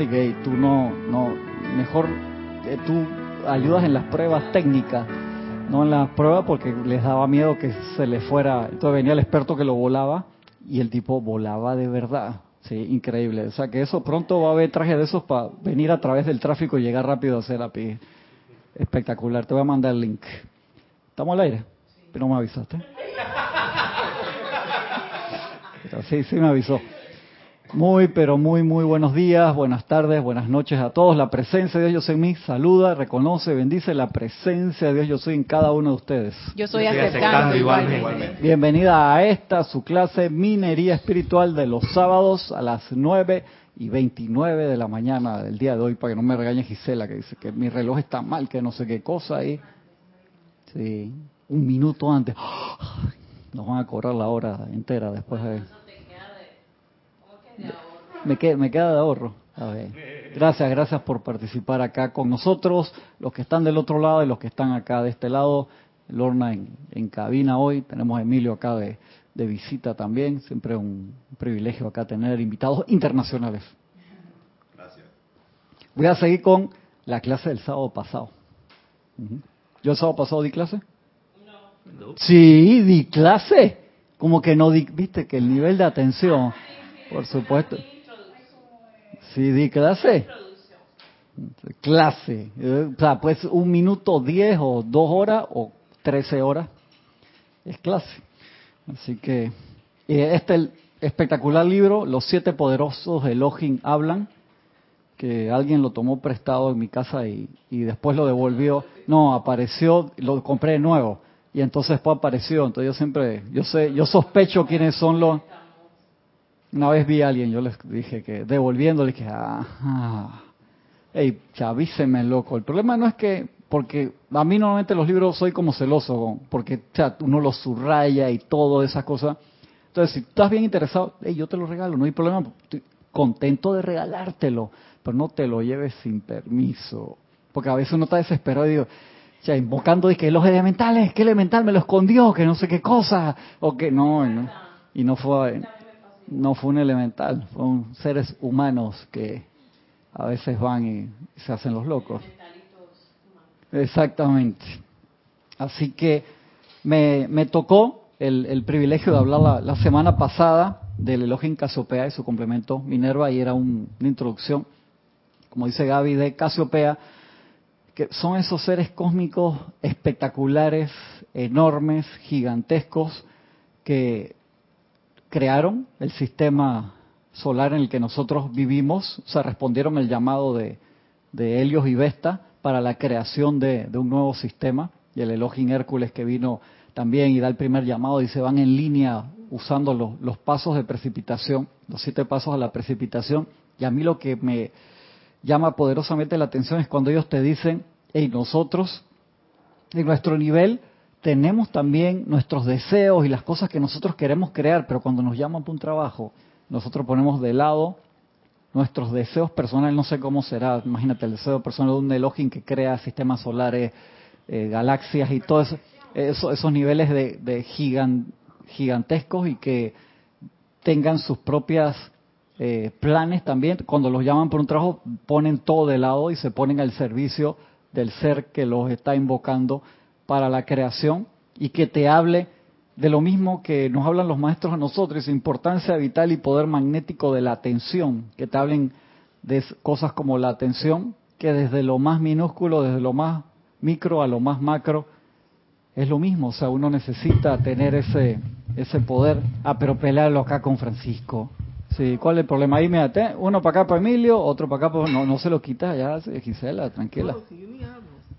y que tú no, no, mejor eh, tú ayudas en las pruebas técnicas, no en las pruebas porque les daba miedo que se le fuera. Entonces venía el experto que lo volaba y el tipo volaba de verdad. Sí, increíble. O sea que eso pronto va a haber traje de esos para venir a través del tráfico y llegar rápido a hacer la pi. Espectacular. Te voy a mandar el link. ¿Estamos al aire? Pero no me avisaste. sí, sí me avisó. Muy, pero muy, muy buenos días, buenas tardes, buenas noches a todos. La presencia de Dios yo soy en mí saluda, reconoce, bendice la presencia de Dios yo soy en cada uno de ustedes. Yo soy, aceptando, igualmente. Bienvenida a esta, su clase Minería Espiritual de los sábados a las 9 y 29 de la mañana del día de hoy, para que no me regañe Gisela, que dice que mi reloj está mal, que no sé qué cosa ahí. Sí, un minuto antes. Nos van a cobrar la hora entera después de me, queda, me queda de ahorro. Gracias, gracias por participar acá con nosotros, los que están del otro lado y los que están acá de este lado. Lorna en, cabina hoy, tenemos a Emilio acá de, visita también, siempre un privilegio acá tener invitados internacionales. Gracias. Voy a seguir con la clase del sábado pasado. ¿Yo el sábado pasado di clase? No. Sí, di clase. Como que no di, viste que el nivel de atención por supuesto. Sí, di clase. Clase. O sea, pues un minuto, diez o dos horas o trece horas. Es clase. Así que este espectacular libro, Los siete poderosos de Elohim hablan, que alguien lo tomó prestado en mi casa y, y después lo devolvió. No, apareció, lo compré de nuevo y entonces después apareció. Entonces yo siempre, yo sé, yo sospecho quiénes son los una vez vi a alguien, yo les dije que devolviendo, le dije, ah, hey, chavíseme loco. El problema no es que, porque a mí normalmente los libros soy como celoso, porque uno los subraya y todo esas cosas. Entonces, si estás bien interesado, hey, yo te lo regalo, no hay problema, estoy contento de regalártelo, pero no te lo lleves sin permiso. Porque a veces uno está desesperado y digo, invocando de que los elementales, que elemental me lo escondió, que no sé qué cosa, o que no y no fue no fue un elemental, fueron seres humanos que a veces van y se hacen los locos. Exactamente. Así que me, me tocó el, el, privilegio de hablar la, semana pasada del Elohim Casiopea y su complemento Minerva, y era una introducción, como dice Gaby, de Casiopea, que son esos seres cósmicos espectaculares, enormes, gigantescos, que crearon el sistema solar en el que nosotros vivimos, o sea, respondieron el llamado de, Helios y Vesta para la creación de, un nuevo sistema, y el Elohim Hércules que vino también y da el primer llamado y se van en línea usando los, los pasos de precipitación, los siete pasos a la precipitación, y a mí lo que me llama poderosamente la atención es cuando ellos te dicen, hey, nosotros, en nuestro nivel, tenemos también nuestros deseos y las cosas que nosotros queremos crear, pero cuando nos llaman para un trabajo, nosotros ponemos de lado nuestros deseos personales, no sé cómo será, imagínate el deseo personal de un Elohim que crea sistemas solares, eh, galaxias y todos eso, esos niveles de, gigantescos y que tengan sus propias eh, planes también, cuando los llaman por un trabajo, ponen todo de lado y se ponen al servicio del ser que los está invocando para la creación y que te hable de lo mismo que nos hablan los maestros a nosotros, importancia vital y poder magnético de la atención, que te hablen de cosas como la atención, que desde lo más minúsculo, desde lo más micro a lo más macro, es lo mismo, o sea, uno necesita tener ese ese poder. Ah, pero pelearlo acá con Francisco. Sí, ¿cuál es el problema? Ahí, me uno para acá para Emilio, otro para acá para... No, no se lo quita ya, Gisela, tranquila.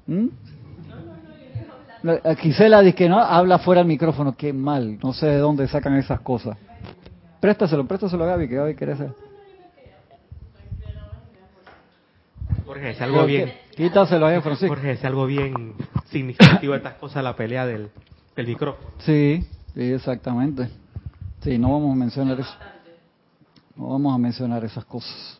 ¿Mm? Gisela dice que no, habla fuera del micrófono, qué mal, no sé de dónde sacan esas cosas. Préstaselo, préstaselo a Gaby, que Gaby quiere hacer. Jorge, es algo bien. Quítaselo ahí, Francisco. Jorge, es algo bien significativo estas cosas, la pelea del, del micrófono. Sí, sí, exactamente. Sí, no vamos a mencionar eso. No vamos a mencionar esas cosas.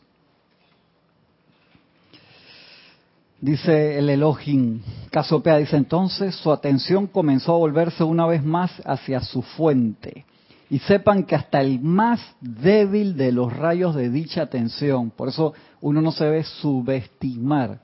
Dice el Elohim, Casopea dice entonces, su atención comenzó a volverse una vez más hacia su fuente Y sepan que hasta el más débil de los rayos de dicha atención, por eso uno no se debe subestimar,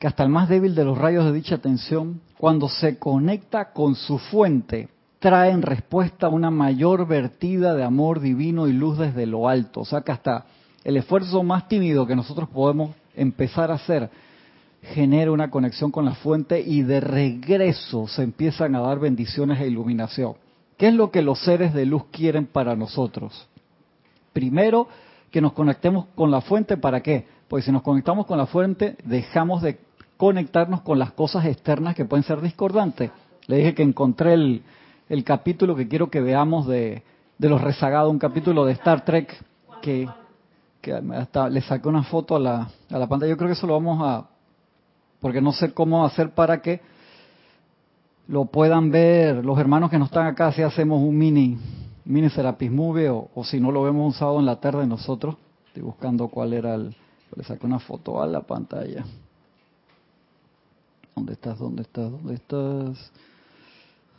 que hasta el más débil de los rayos de dicha atención, cuando se conecta con su fuente, trae en respuesta una mayor vertida de amor divino y luz desde lo alto. O sea que hasta el esfuerzo más tímido que nosotros podemos empezar a hacer genera una conexión con la fuente y de regreso se empiezan a dar bendiciones e iluminación. ¿Qué es lo que los seres de luz quieren para nosotros? Primero, que nos conectemos con la fuente, ¿para qué? Pues si nos conectamos con la fuente, dejamos de conectarnos con las cosas externas que pueden ser discordantes. Le dije que encontré el, el capítulo que quiero que veamos de, de los rezagados, un capítulo de Star Trek que, hasta le saqué una foto a la, a la pantalla. Yo creo que eso lo vamos a, porque no sé cómo hacer para que lo puedan ver los hermanos que no están acá, si hacemos un mini, mini Serapis Movie o, si no lo vemos un sábado en la tarde nosotros. Estoy buscando cuál era el... Le saqué una foto a la pantalla. ¿Dónde estás? ¿Dónde estás? ¿Dónde estás?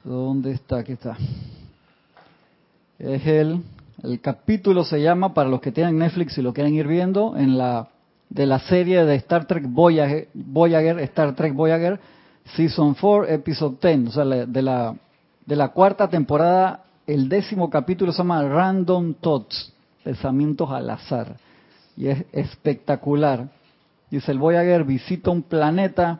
¿Dónde está? Aquí está. Es el, el capítulo se llama, para los que tienen Netflix y lo quieren ir viendo, en la de la serie de Star Trek Voyager, Star Trek Voyager, Season 4, Episode 10, o sea, de la, de la cuarta temporada, el décimo capítulo se llama Random Thoughts, pensamientos al azar, y es espectacular. Dice, el Voyager visita un planeta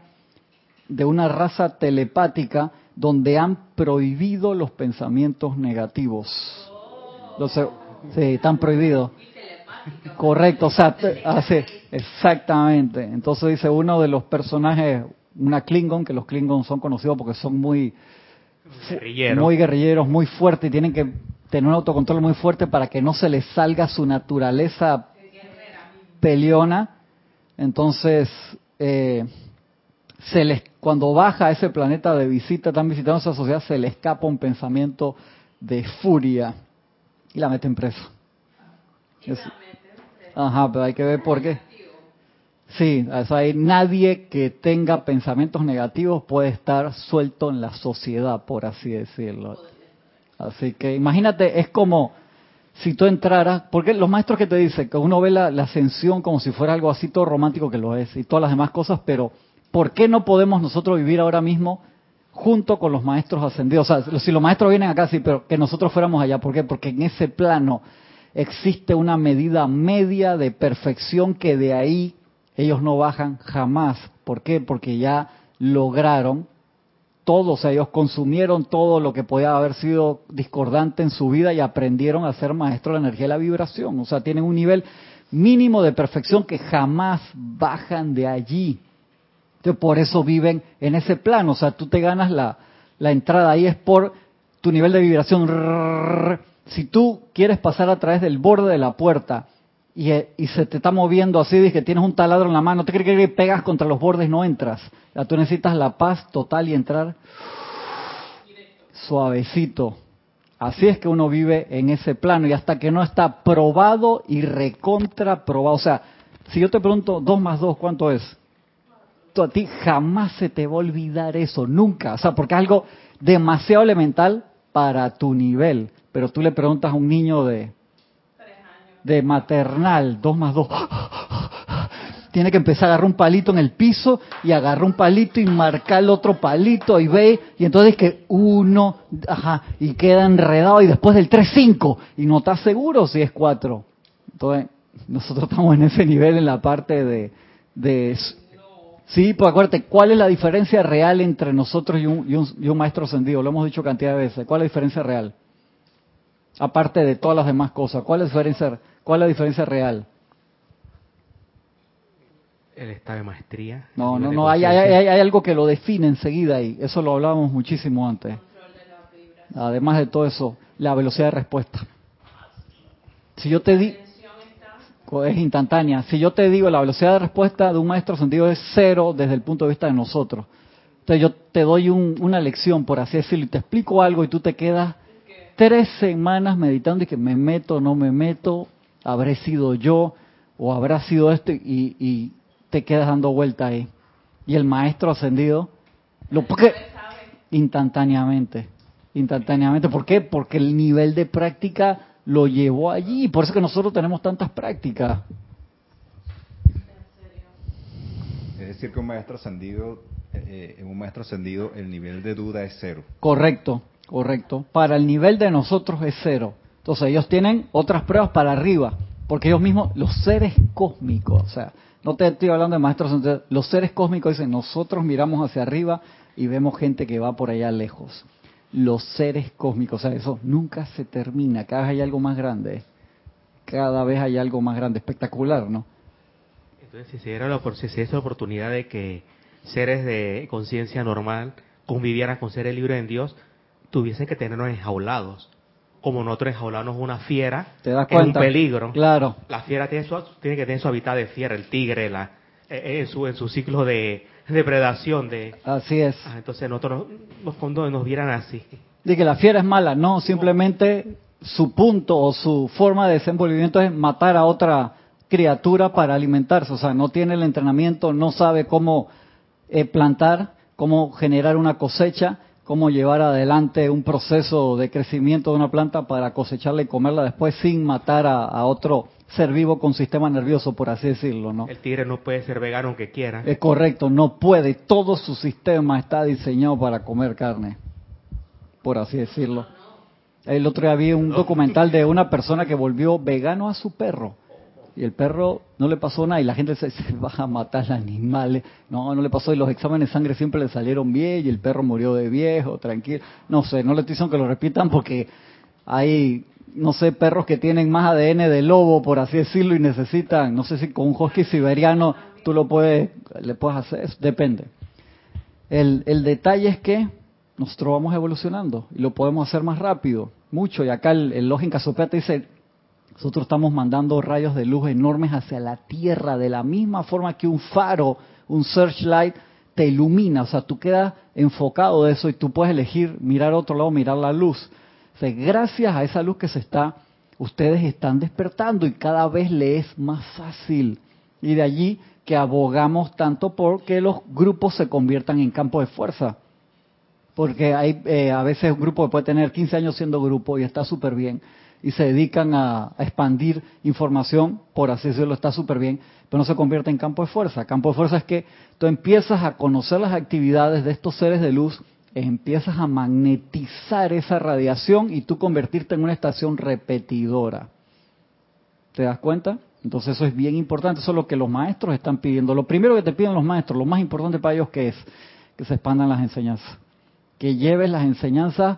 de una raza telepática donde han prohibido los pensamientos negativos. Los, sí, están prohibidos. Correcto, o sea, hace, exactamente. Entonces dice uno de los personajes, una Klingon, que los Klingons son conocidos porque son muy muy guerrilleros, muy fuertes y tienen que tener un autocontrol muy fuerte para que no se les salga su naturaleza peleona. Entonces, eh, se les, cuando baja a ese planeta de visita, están visitando esa sociedad, se le escapa un pensamiento de furia y la meten preso. ajá, pero hay que ver por qué. Sí, o sea, hay nadie que tenga pensamientos negativos puede estar suelto en la sociedad, por así decirlo. Así que imagínate, es como si tú entraras, porque los maestros que te dicen que uno ve la, la ascensión como si fuera algo así todo romántico que lo es y todas las demás cosas, pero ¿por qué no podemos nosotros vivir ahora mismo junto con los maestros ascendidos? O sea, si los maestros vienen acá, sí, pero que nosotros fuéramos allá. ¿Por qué? Porque en ese plano existe una medida media de perfección que de ahí ellos no bajan jamás. ¿Por qué? Porque ya lograron todo, o sea, ellos consumieron todo lo que podía haber sido discordante en su vida y aprendieron a ser maestros de la energía y la vibración. O sea, tienen un nivel mínimo de perfección que jamás bajan de allí por eso viven en ese plano. O sea, tú te ganas la, entrada ahí es por tu nivel de vibración. Si tú quieres pasar a través del borde de la puerta y, y se te está moviendo así, dices que tienes un taladro en la mano, te crees que pegas contra los bordes no entras. Ya tú necesitas la paz total y entrar suavecito. Así es que uno vive en ese plano y hasta que no está probado y recontra probado. O sea, si yo te pregunto 2 más 2, ¿cuánto es? A ti jamás se te va a olvidar eso, nunca. O sea, porque es algo demasiado elemental para tu nivel. Pero tú le preguntas a un niño de, de maternal, dos más dos, tiene que empezar a agarrar un palito en el piso y agarrar un palito y marcar el otro palito y ve, y entonces que uno, ajá, y queda enredado y después del 3, 5, y no estás seguro si es 4. Entonces, nosotros estamos en ese nivel en la parte de, de Sí, pues acuérdate, ¿cuál es la diferencia real entre nosotros y un, maestro ascendido? Lo hemos dicho cantidad de veces. ¿Cuál es la diferencia real? Aparte de todas las demás cosas, ¿cuál es la diferencia, cuál es la diferencia real? El estado de maestría. No, no, no, hay, hay, algo que lo define enseguida y eso lo hablábamos muchísimo antes. Además de todo eso, la velocidad de respuesta. Si yo te di, es instantánea. Si yo te digo la velocidad de respuesta de un maestro sentido es cero desde el punto de vista de nosotros. Entonces yo te doy una lección, por así decirlo, y te explico algo y tú te quedas tres semanas meditando y que me meto, no me meto, habré sido yo o habrá sido esto y, y te quedas dando vuelta ahí. Y el maestro ascendido, lo porque instantáneamente, instantáneamente. ¿Por qué? Porque el nivel de práctica lo llevó allí. Por eso que nosotros tenemos tantas prácticas. Es decir, que un maestro ascendido, eh, en un maestro ascendido, el nivel de duda es cero. Correcto, correcto. Para el nivel de nosotros es cero. Entonces ellos tienen otras pruebas para arriba, porque ellos mismos, los seres cósmicos, o sea, no te estoy hablando de maestros, los seres cósmicos dicen, nosotros miramos hacia arriba y vemos gente que va por allá lejos. Los seres cósmicos, o sea, eso nunca se termina, cada vez hay algo más grande, cada vez hay algo más grande, espectacular, ¿no? Entonces, si se diera la, si se la oportunidad de que seres de conciencia normal convivieran con seres libres en Dios, tuviesen que tenernos enjaulados. Como nosotros enjaulamos una fiera, ¿Te das es un peligro. Claro. La fiera tiene, su- tiene que tener su hábitat de fiera, el tigre, la, eh, eh, en, su, en su ciclo de depredación. De, Así es. Ah, entonces nosotros, los fondos nos vieran así. De que la fiera es mala, no, simplemente su punto o su forma de desenvolvimiento es matar a otra criatura para alimentarse, o sea, no tiene el entrenamiento, no sabe cómo eh, plantar, cómo generar una cosecha, cómo llevar adelante un proceso de crecimiento de una planta para cosecharla y comerla después sin matar a, a otro ser vivo con sistema nervioso, por así decirlo, ¿no? El tigre no puede ser vegano aunque quiera. Es correcto, no puede, todo su sistema está diseñado para comer carne, por así decirlo. El otro día vi un documental de una persona que volvió vegano a su perro. Y el perro no le pasó nada y la gente se, se va a matar al animal. No, no le pasó y los exámenes de sangre siempre le salieron bien y el perro murió de viejo, tranquilo. No sé, no le estoy diciendo que lo repitan porque hay, no sé, perros que tienen más ADN de lobo, por así decirlo, y necesitan, no sé si con un husky siberiano tú lo puedes, le puedes hacer, eso, depende. El, el detalle es que nosotros vamos evolucionando y lo podemos hacer más rápido, mucho. Y acá el, el Casopea te dice, nosotros estamos mandando rayos de luz enormes hacia la Tierra, de la misma forma que un faro, un searchlight, te ilumina. O sea, tú quedas enfocado de eso y tú puedes elegir mirar otro lado, mirar la luz. O sea, gracias a esa luz que se está, ustedes están despertando y cada vez le es más fácil. Y de allí que abogamos tanto por que los grupos se conviertan en campos de fuerza. Porque hay eh, a veces un grupo que puede tener 15 años siendo grupo y está súper bien y se dedican a, expandir información, por así decirlo, está súper bien, pero no se convierte en campo de fuerza. Campo de fuerza es que tú empiezas a conocer las actividades de estos seres de luz, empiezas a magnetizar esa radiación y tú convertirte en una estación repetidora. ¿Te das cuenta? Entonces eso es bien importante, eso es lo que los maestros están pidiendo. Lo primero que te piden los maestros, lo más importante para ellos que es que se expandan las enseñanzas, que lleves las enseñanzas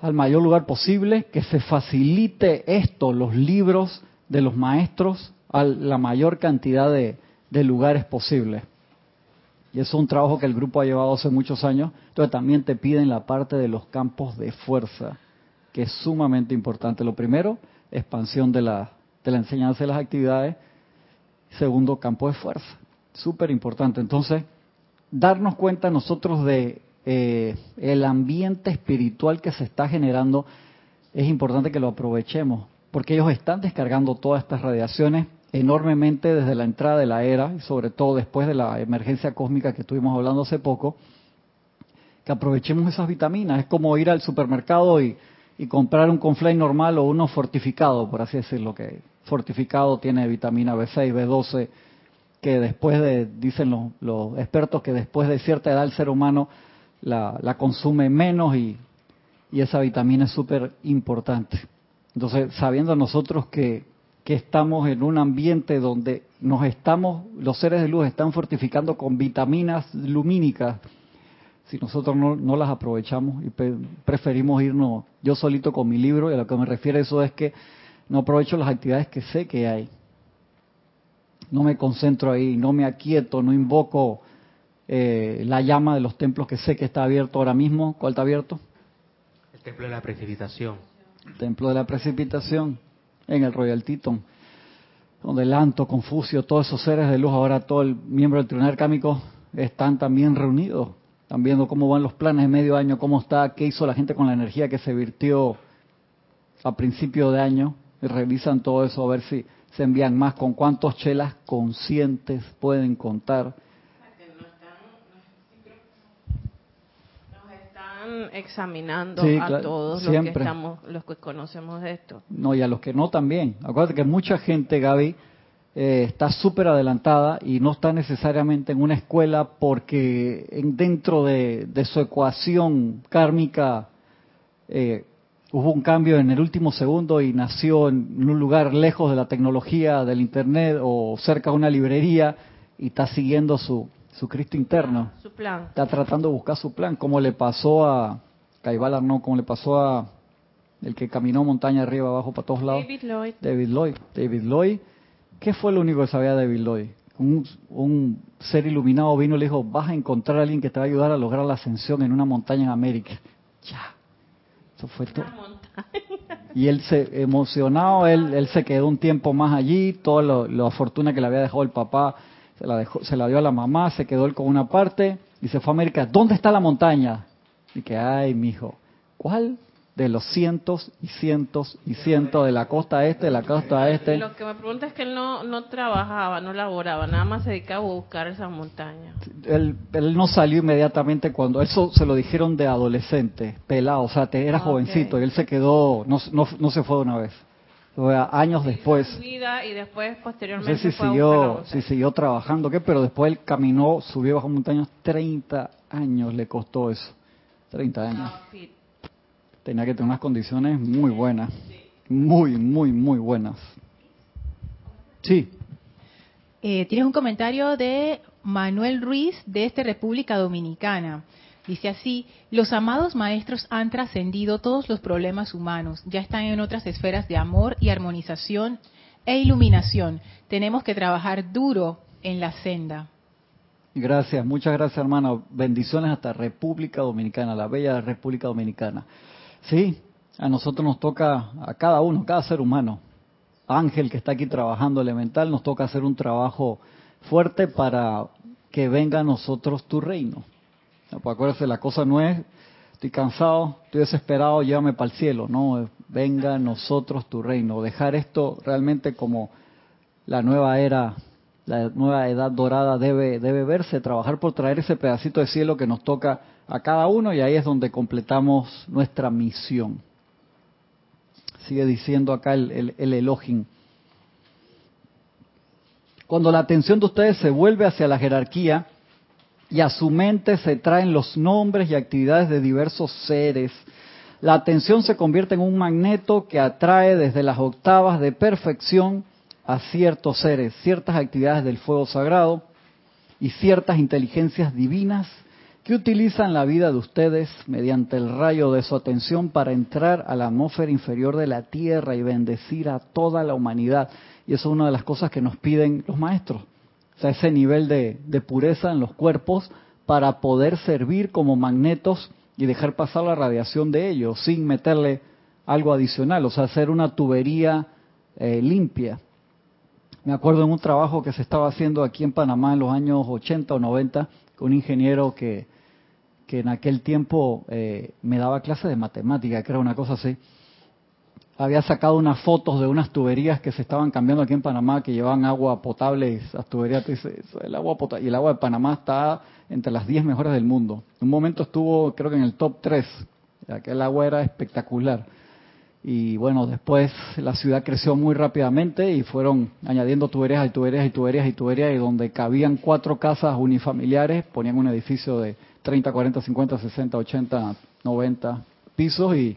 al mayor lugar posible, que se facilite esto, los libros de los maestros, a la mayor cantidad de, lugares posibles. Y eso es un trabajo que el grupo ha llevado hace muchos años. Entonces también te piden la parte de los campos de fuerza, que es sumamente importante. Lo primero, expansión de la, de la enseñanza de las actividades. Segundo, campo de fuerza. Súper importante. Entonces, darnos cuenta nosotros de eh, el ambiente espiritual que se está generando, es importante que lo aprovechemos, porque ellos están descargando todas estas radiaciones enormemente desde la entrada de la era, y sobre todo después de la emergencia cósmica que estuvimos hablando hace poco, que aprovechemos esas vitaminas. Es como ir al supermercado y, y comprar un conflay normal o uno fortificado, por así decirlo, que fortificado tiene vitamina B6, B12, que después de, dicen los, los expertos, que después de cierta edad el ser humano la, la consume menos y, y esa vitamina es súper importante. Entonces, sabiendo nosotros que, que estamos en un ambiente donde nos estamos, los seres de luz están fortificando con vitaminas lumínicas, si nosotros no, no las aprovechamos y preferimos irnos yo solito con mi libro, y a lo que me refiero eso es que no aprovecho las actividades que sé que hay. No me concentro ahí, no me aquieto, no invoco eh, la llama de los templos que sé que está abierto ahora mismo. ¿Cuál está abierto? El templo de la precipitación. El templo de la precipitación en el Royal Teton, donde Lanto, Confucio, todos esos seres de luz, ahora todo el miembro del tribunal cámico están también reunidos. Están viendo cómo van los planes de medio año, cómo está, qué hizo la gente con la energía que se virtió a principio de año. Y revisan todo eso a ver si se envían más, con cuántos chelas conscientes pueden contar. Nos están examinando Sí, a claro, todos los que estamos, los que conocemos esto. No, y a los que no también. Acuérdate que mucha gente, Gaby, eh, está súper adelantada y no está necesariamente en una escuela porque en- dentro de, de su ecuación kármica eh, hubo un cambio en el último segundo y nació en un lugar lejos de la tecnología, del Internet o cerca de una librería y está siguiendo su, su Cristo interno. Su plan. Está tratando de buscar su plan, como le pasó a Caibal no, como le pasó a el que caminó montaña arriba, abajo, para todos lados. David Lloyd. David Lloyd. David Lloyd, ¿qué fue lo único que sabía David Lloyd? Un, un ser iluminado vino y le dijo, vas a encontrar a alguien que te va a ayudar a lograr la ascensión en una montaña en América. Ya. Eso fue todo. Y él se emocionado, él, él se quedó un tiempo más allí, toda lo, la fortuna que le había dejado el papá se la, dejó, se la dio a la mamá, se quedó él con una parte y se fue a América. ¿Dónde está la montaña? Y que, ay, mijo, ¿cuál? De los cientos y cientos y cientos de la costa este, de la costa este. Lo que me pregunta es que él no, no trabajaba, no laboraba, nada más se dedicaba a buscar esas montañas. Él, él no salió inmediatamente cuando eso se lo dijeron de adolescente, pelado, o sea, te, era Ok. jovencito y él se quedó, no, no, no se fue de una vez. Años después. Su vida y después, No posteriormente, sé si siguió, si siguió trabajando, qué, pero después él caminó, subió bajo montañas, 30 años le costó eso. 30 años. Tenía que tener unas condiciones muy buenas. Muy, muy, muy buenas. Sí, Eh, tienes un comentario de Manuel Ruiz desde República Dominicana. Dice así, los amados maestros han trascendido todos los problemas humanos, ya están en otras esferas de amor y armonización e iluminación. Tenemos que trabajar duro en la senda. gracias, muchas gracias hermano. Bendiciones hasta República Dominicana, la bella República Dominicana. Sí, a nosotros nos toca, a cada uno, cada ser humano, Ángel que está aquí trabajando elemental, nos toca hacer un trabajo fuerte para que venga a nosotros tu reino. No, la cosa no es, estoy cansado, estoy desesperado, llévame para el cielo. No, venga a nosotros tu reino. Dejar esto realmente como la nueva era, la nueva edad dorada debe, debe verse, trabajar por traer ese pedacito de cielo que nos toca a cada uno y ahí es donde completamos nuestra misión. Sigue diciendo acá el, el. Cuando la atención de ustedes se vuelve hacia la jerarquía y a su mente se traen los nombres y actividades de diversos seres, la atención se convierte en un magneto que atrae desde las octavas de perfección a ciertos seres, ciertas actividades del fuego sagrado y ciertas inteligencias divinas que utilizan la vida de ustedes mediante el rayo de su atención para entrar a la atmósfera inferior de la Tierra y bendecir a toda la humanidad. Y eso es una de las cosas que nos piden los maestros. O sea, ese nivel de, pureza en los cuerpos para poder servir como magnetos y dejar pasar la radiación de ellos sin meterle algo adicional, o sea, hacer una tubería eh, limpia. Me acuerdo en un trabajo que se estaba haciendo aquí en Panamá en los años 80 o 90 con un ingeniero que, que en aquel tiempo eh, me daba clases de matemática, que era una cosa así. Había sacado unas fotos de unas tuberías que se estaban cambiando aquí en Panamá que llevaban agua potable y esas tuberías, el agua potable, y el agua de Panamá está entre las 10 mejores del mundo. En un momento estuvo, creo que en el top 3. Aquel agua era espectacular. Y bueno, después la ciudad creció muy rápidamente y fueron añadiendo tuberías y tuberías y tuberías y tuberías y donde cabían cuatro casas unifamiliares ponían un edificio de 30, 40, 50, 60, 80, 90 pisos y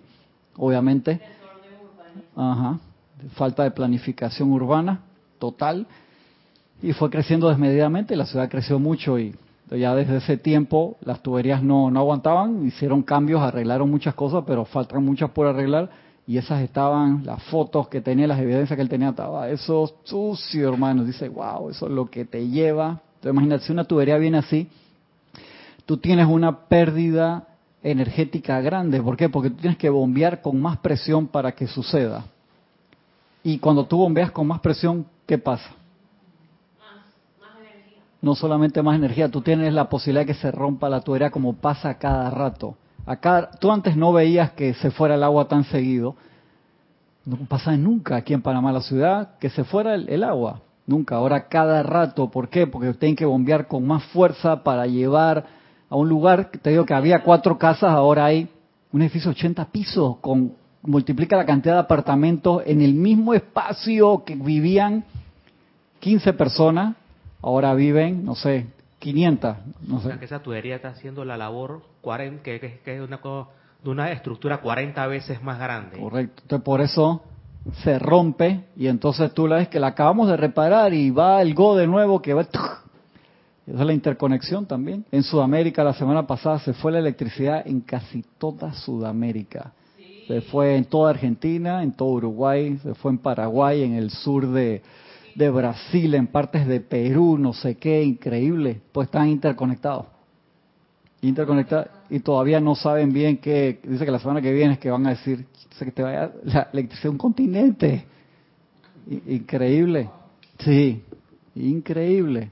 obviamente ajá, falta de planificación urbana total y fue creciendo desmedidamente, la ciudad creció mucho y ya desde ese tiempo las tuberías no, no aguantaban, hicieron cambios, arreglaron muchas cosas, pero faltan muchas por arreglar y esas estaban, las fotos que tenía, las evidencias que él tenía, estaba eso sucio, hermano. Dice, wow, eso es lo que te lleva. Entonces, imagínate, si una tubería viene así, tú tienes una pérdida energética grande. ¿Por qué? Porque tú tienes que bombear con más presión para que suceda. Y cuando tú bombeas con más presión, ¿qué pasa? No solamente más energía, tú tienes la posibilidad de que se rompa la tubería como pasa cada rato. Acá, tú antes no veías que se fuera el agua tan seguido. No pasa nunca aquí en Panamá, la ciudad, que se fuera el, el agua. Nunca. Ahora cada rato. ¿Por qué? Porque tienen que bombear con más fuerza para llevar a un lugar. Te digo que había cuatro casas, ahora hay un edificio de 80 pisos, con multiplica la cantidad de apartamentos en el mismo espacio que vivían 15 personas, ahora viven, no sé, 500, no O sé. sea, que esa tubería está haciendo la labor 40, que, que- que es una, de una estructura 40 veces más grande. Correcto. Entonces por eso se rompe y entonces tú la ves que la acabamos de reparar y va el Go de nuevo que va... Esa es la interconexión también. En Sudamérica la semana pasada se fue la electricidad en casi toda Sudamérica. Se fue en toda Argentina, en todo Uruguay, se fue en Paraguay, en el sur de, de Brasil, en partes de Perú, no sé qué, increíble. Pues están interconectados interconectados y todavía no saben bien qué. Dice que la semana que viene es que van a decir que te vaya la electricidad a un continente. Increíble. Sí, increíble.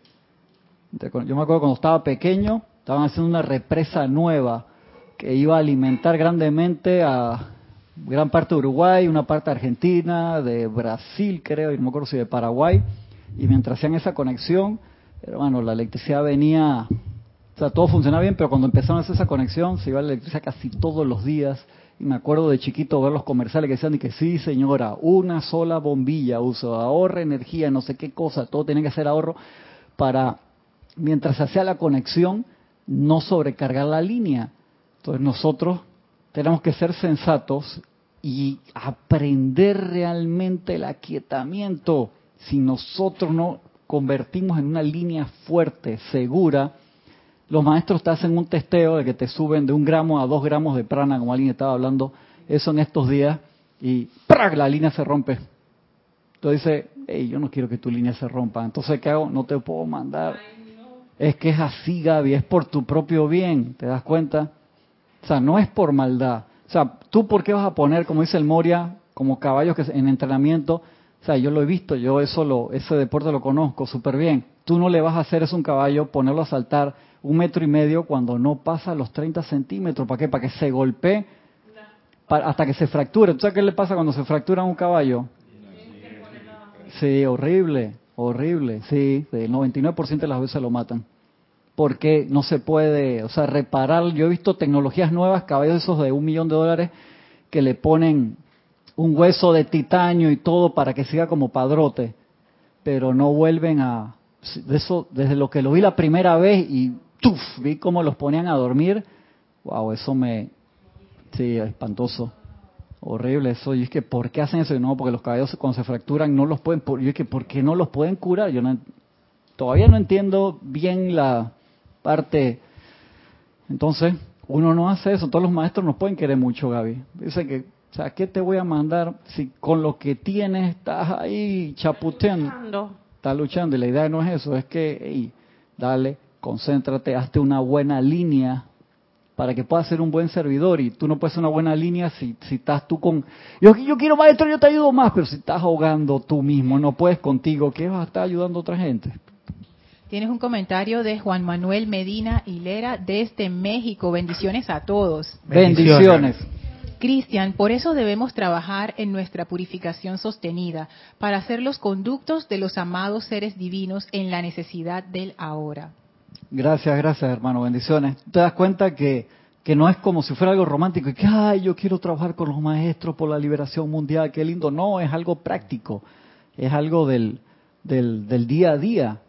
Yo me acuerdo cuando estaba pequeño, estaban haciendo una represa nueva que iba a alimentar grandemente a gran parte de Uruguay, una parte de Argentina, de Brasil creo, y no me acuerdo si de Paraguay. Y mientras hacían esa conexión, hermano, la electricidad venía o sea, todo funcionaba bien, pero cuando empezaron a hacer esa conexión, se iba la electricidad casi todos los días. Y me acuerdo de chiquito ver los comerciales que decían y que sí, señora, una sola bombilla uso, ahorra energía, no sé qué cosa, todo tenía que ser ahorro para, mientras se hacía la conexión, no sobrecargar la línea. Entonces nosotros tenemos que ser sensatos y aprender realmente el aquietamiento. Si nosotros no convertimos en una línea fuerte, segura, los maestros te hacen un testeo de que te suben de un gramo a dos gramos de prana, como alguien estaba hablando, eso en estos días, y ¡prac! la línea se rompe. Entonces dice, hey, yo no quiero que tu línea se rompa. Entonces, ¿qué hago? No te puedo mandar. Es que es así, Gaby, es por tu propio bien, ¿te das cuenta? O sea, no es por maldad. O sea, ¿tú por qué vas a poner, como dice el Moria, como caballos que en entrenamiento? O sea, yo lo he visto, yo eso lo, ese deporte lo conozco súper bien. Tú no le vas a hacer eso a un caballo, ponerlo a saltar un metro y medio cuando no pasa los 30 centímetros. ¿Para qué? Para que se golpee para- hasta que se fracture. ¿Tú sabes qué le pasa cuando se fractura a un caballo? Sí, horrible, horrible. Sí, el 99% de las veces lo matan. Porque no se puede, o sea, reparar. Yo he visto tecnologías nuevas, caballos esos de un millón de dólares, que le ponen un hueso de titanio y todo para que siga como padrote, pero no vuelven a. Eso, desde lo que lo vi la primera vez y ¡tuf! vi cómo los ponían a dormir. Wow, eso me. Sí, espantoso. Horrible eso. Y es que, ¿por qué hacen eso? Y no, porque los caballos cuando se fracturan no los pueden. Yo es que, ¿por qué no los pueden curar? Yo no, todavía no entiendo bien la parte. Entonces, uno no hace eso. Todos los maestros nos pueden querer mucho, Gaby. Dice que, o sea, ¿qué te voy a mandar si con lo que tienes estás ahí chaputeando? Ando. Estás luchando. Y la idea no es eso, es que, hey, dale, concéntrate, hazte una buena línea para que puedas ser un buen servidor. Y tú no puedes ser una buena línea si, si estás tú con... Yo, yo quiero maestro, yo te ayudo más, pero si estás ahogando tú mismo, no puedes contigo, ¿qué vas a estar ayudando a otra gente? Tienes un comentario de Juan Manuel Medina Hilera desde México. Bendiciones a todos. Bendiciones. Cristian, por eso debemos trabajar en nuestra purificación sostenida, para ser los conductos de los amados seres divinos en la necesidad del ahora. Gracias, gracias hermano, bendiciones. Te das cuenta que, que no es como si fuera algo romántico y que, ay, yo quiero trabajar con los maestros por la liberación mundial, qué lindo. No, es algo práctico, es algo del, del, del día a día,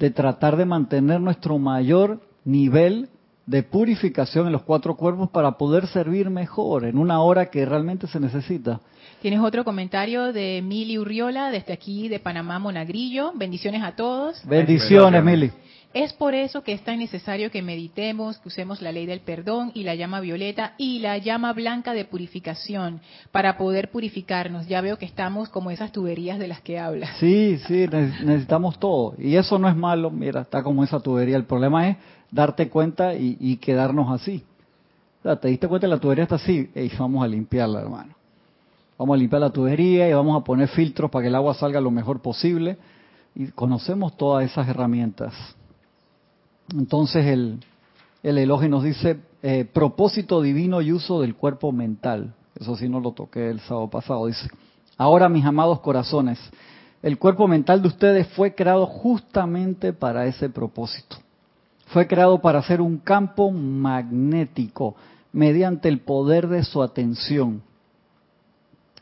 de tratar de mantener nuestro mayor nivel de purificación en los cuatro cuerpos para poder servir mejor en una hora que realmente se necesita. Tienes otro comentario de Mili Urriola desde aquí de Panamá, Monagrillo. Bendiciones a todos. Bendiciones, Mili. Es por eso que es tan necesario que meditemos, que usemos la ley del perdón y la llama violeta y la llama blanca de purificación para poder purificarnos. Ya veo que estamos como esas tuberías de las que hablas. Sí, sí, ne- necesitamos todo. Y eso no es malo, mira, está como esa tubería. El problema es darte cuenta y, y quedarnos así. O sea, te diste cuenta que la tubería está así, y vamos a limpiarla, hermano. Vamos a limpiar la tubería y vamos a poner filtros para que el agua salga lo mejor posible. Y conocemos todas esas herramientas. Entonces el, el elogio nos dice eh, propósito divino y uso del cuerpo mental. Eso sí no lo toqué el sábado pasado. Dice, ahora mis amados corazones, el cuerpo mental de ustedes fue creado justamente para ese propósito. Fue creado para ser un campo magnético mediante el poder de su atención,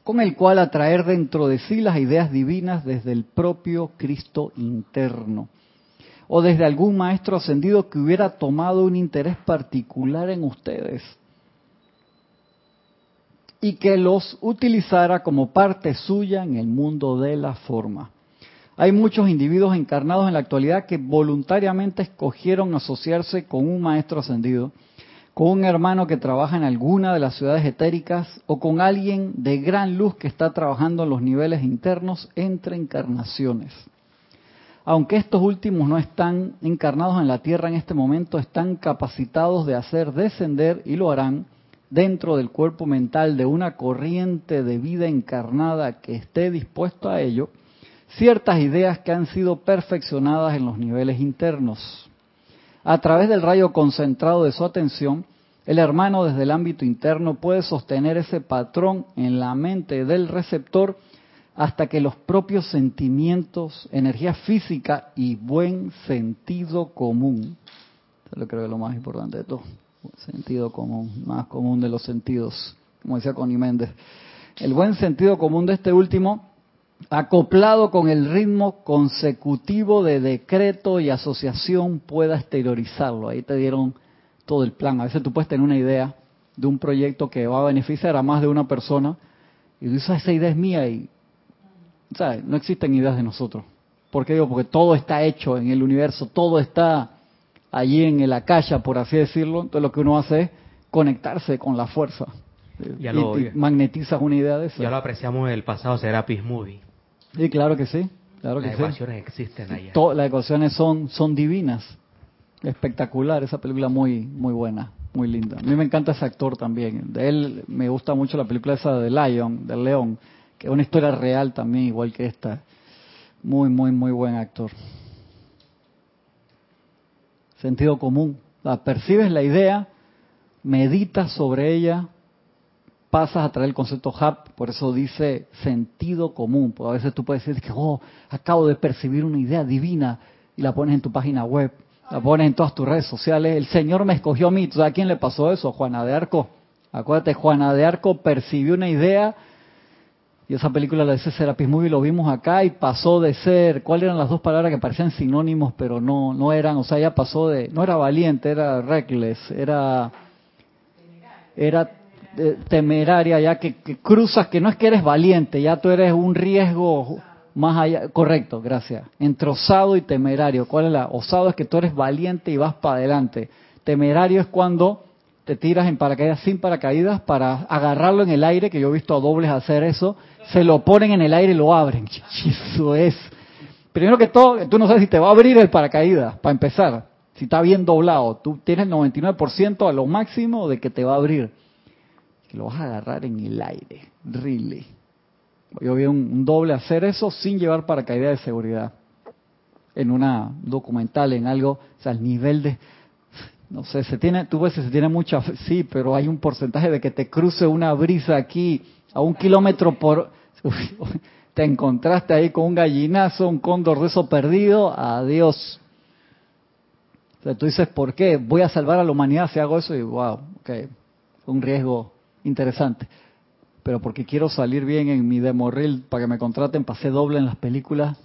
con el cual atraer dentro de sí las ideas divinas desde el propio Cristo interno, o desde algún maestro ascendido que hubiera tomado un interés particular en ustedes y que los utilizara como parte suya en el mundo de la forma. Hay muchos individuos encarnados en la actualidad que voluntariamente escogieron asociarse con un maestro ascendido, con un hermano que trabaja en alguna de las ciudades etéricas o con alguien de gran luz que está trabajando en los niveles internos entre encarnaciones. Aunque estos últimos no están encarnados en la Tierra en este momento, están capacitados de hacer descender, y lo harán, dentro del cuerpo mental de una corriente de vida encarnada que esté dispuesto a ello, ciertas ideas que han sido perfeccionadas en los niveles internos. A través del rayo concentrado de su atención, el hermano desde el ámbito interno puede sostener ese patrón en la mente del receptor hasta que los propios sentimientos, energía física y buen sentido común, lo creo que es lo más importante de todo, sentido común, más común de los sentidos, como decía Connie Méndez. El buen sentido común de este último, acoplado con el ritmo consecutivo de decreto y asociación, pueda exteriorizarlo. Ahí te dieron todo el plan. A veces tú puedes tener una idea de un proyecto que va a beneficiar a más de una persona y dices, esa idea es mía y ¿sabes? no existen ideas de nosotros. ¿Por qué digo? Porque todo está hecho en el universo, todo está allí en la calle, por así decirlo, entonces lo que uno hace es conectarse con la fuerza. Ya y, lo- y magnetizas una idea de eso. Ya lo apreciamos en el pasado Serapis Movie. Sí, claro que sí, claro que Las sí. ecuaciones existen allá. Las ecuaciones son, son divinas. Espectacular, esa película muy, muy buena, muy linda. A mí me encanta ese actor también. De él me gusta mucho la película esa de Lion, del León, que es una historia real también, igual que esta. Muy, muy, muy buen actor. Sentido común. La percibes la idea, meditas sobre ella, pasas a traer el concepto HAP, por eso dice sentido común. Porque a veces tú puedes decir que, oh, acabo de percibir una idea divina y la pones en tu página web, la pones en todas tus redes sociales. El Señor me escogió a mí. ¿Tú sabes a quién le pasó eso? Juana de Arco. Acuérdate, Juana de Arco percibió una idea y esa película la dice Serapis Movie, lo vimos acá y pasó de ser, ¿cuáles eran las dos palabras que parecían sinónimos pero no no eran? O sea, ya pasó de, no era valiente, era reckless, era era temeraria, ya que, cruzas, que no es que eres valiente, ya tú eres un riesgo más allá, correcto, gracias. Entre osado y temerario, ¿cuál es la? Osado es que tú eres valiente y vas para adelante. Temerario es cuando te tiras en paracaídas sin paracaídas para agarrarlo en el aire, que yo he visto a dobles hacer eso, se lo ponen en el aire y lo abren. Eso es. Primero que todo, tú no sabes si te va a abrir el paracaídas, para empezar. Si está bien doblado, tú tienes 99% a lo máximo de que te va a abrir. Que lo vas a agarrar en el aire. Really. Yo vi un, doble hacer eso sin llevar paracaídas de seguridad. En una documental, en algo, o sea, el nivel de, no sé, se tiene, tú ves, se tiene mucha, sí, pero hay un porcentaje de que te cruce una brisa aquí a un kilómetro por, te encontraste ahí con un gallinazo, un cóndor de eso perdido, adiós. O sea, tú dices, ¿por qué? Voy a salvar a la humanidad si hago eso y wow, ok, un riesgo interesante. Pero porque quiero salir bien en mi demo reel para que me contraten, pasé doble en las películas.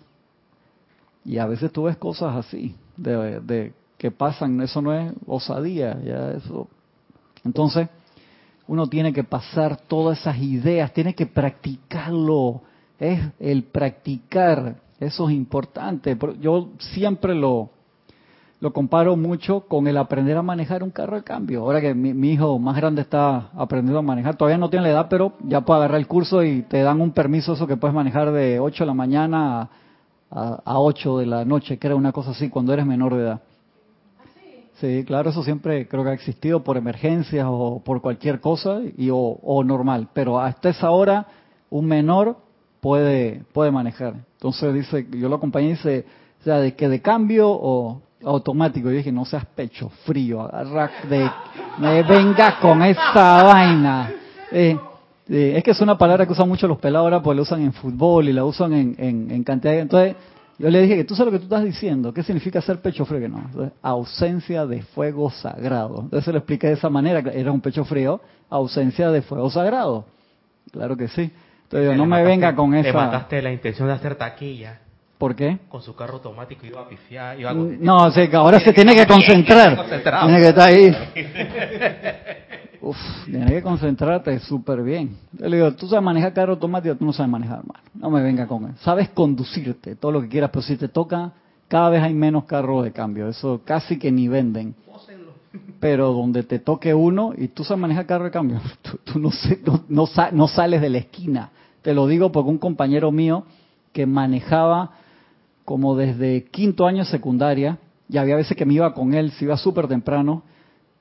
Y a veces tú ves cosas así, de que pasan, eso no es osadía, ya eso. Entonces, uno tiene que pasar todas esas ideas, tiene que practicarlo, es el practicar, eso es importante. Yo siempre lo, lo comparo mucho con el aprender a manejar un carro de cambio. Ahora que mi, mi, hijo más grande está aprendiendo a manejar, todavía no tiene la edad, pero ya puede agarrar el curso y te dan un permiso, eso que puedes manejar de 8 de la mañana a, a, a 8 de la noche, que era una cosa así, cuando eres menor de edad. Sí, claro, eso siempre creo que ha existido por emergencias o por cualquier cosa y o, o, normal, pero hasta esa hora un menor puede puede manejar. Entonces dice, yo lo acompañé y dice, o sea, de que de cambio o automático. Yo dije, no seas pecho frío, de me venga con esa vaina. Eh, eh, es que es una palabra que usan mucho los pelados ahora, porque la usan en fútbol y la usan en, en, en cantidad. Entonces Yo le dije que tú sabes lo que tú estás diciendo. ¿Qué significa ser pecho frío? Que no. Entonces, ausencia de fuego sagrado. Entonces se lo expliqué de esa manera. Era un pecho frío, ausencia de fuego sagrado. Claro que sí. Entonces yo, no me mataste- venga con esa. mataste la intención de hacer taquilla ¿Por qué? con su carro automático, iba a pifiar, iba a... No, sí, que ahora se tiene que concentrar. Tiene que estar ahí. Uf, tiene que concentrarte súper bien. Yo le digo, tú sabes manejar carro automático, tú no sabes manejar, hermano. No me venga con eso. Sabes conducirte, todo lo que quieras, pero si te toca, cada vez hay menos carros de cambio. Eso casi que ni venden. Pero donde te toque uno y tú sabes manejar carro de cambio, tú, tú no, sé- no, no sa- no sales de la esquina. Te lo digo porque un compañero mío que manejaba como desde quinto año secundaria, y había veces que me iba con él, se iba súper temprano,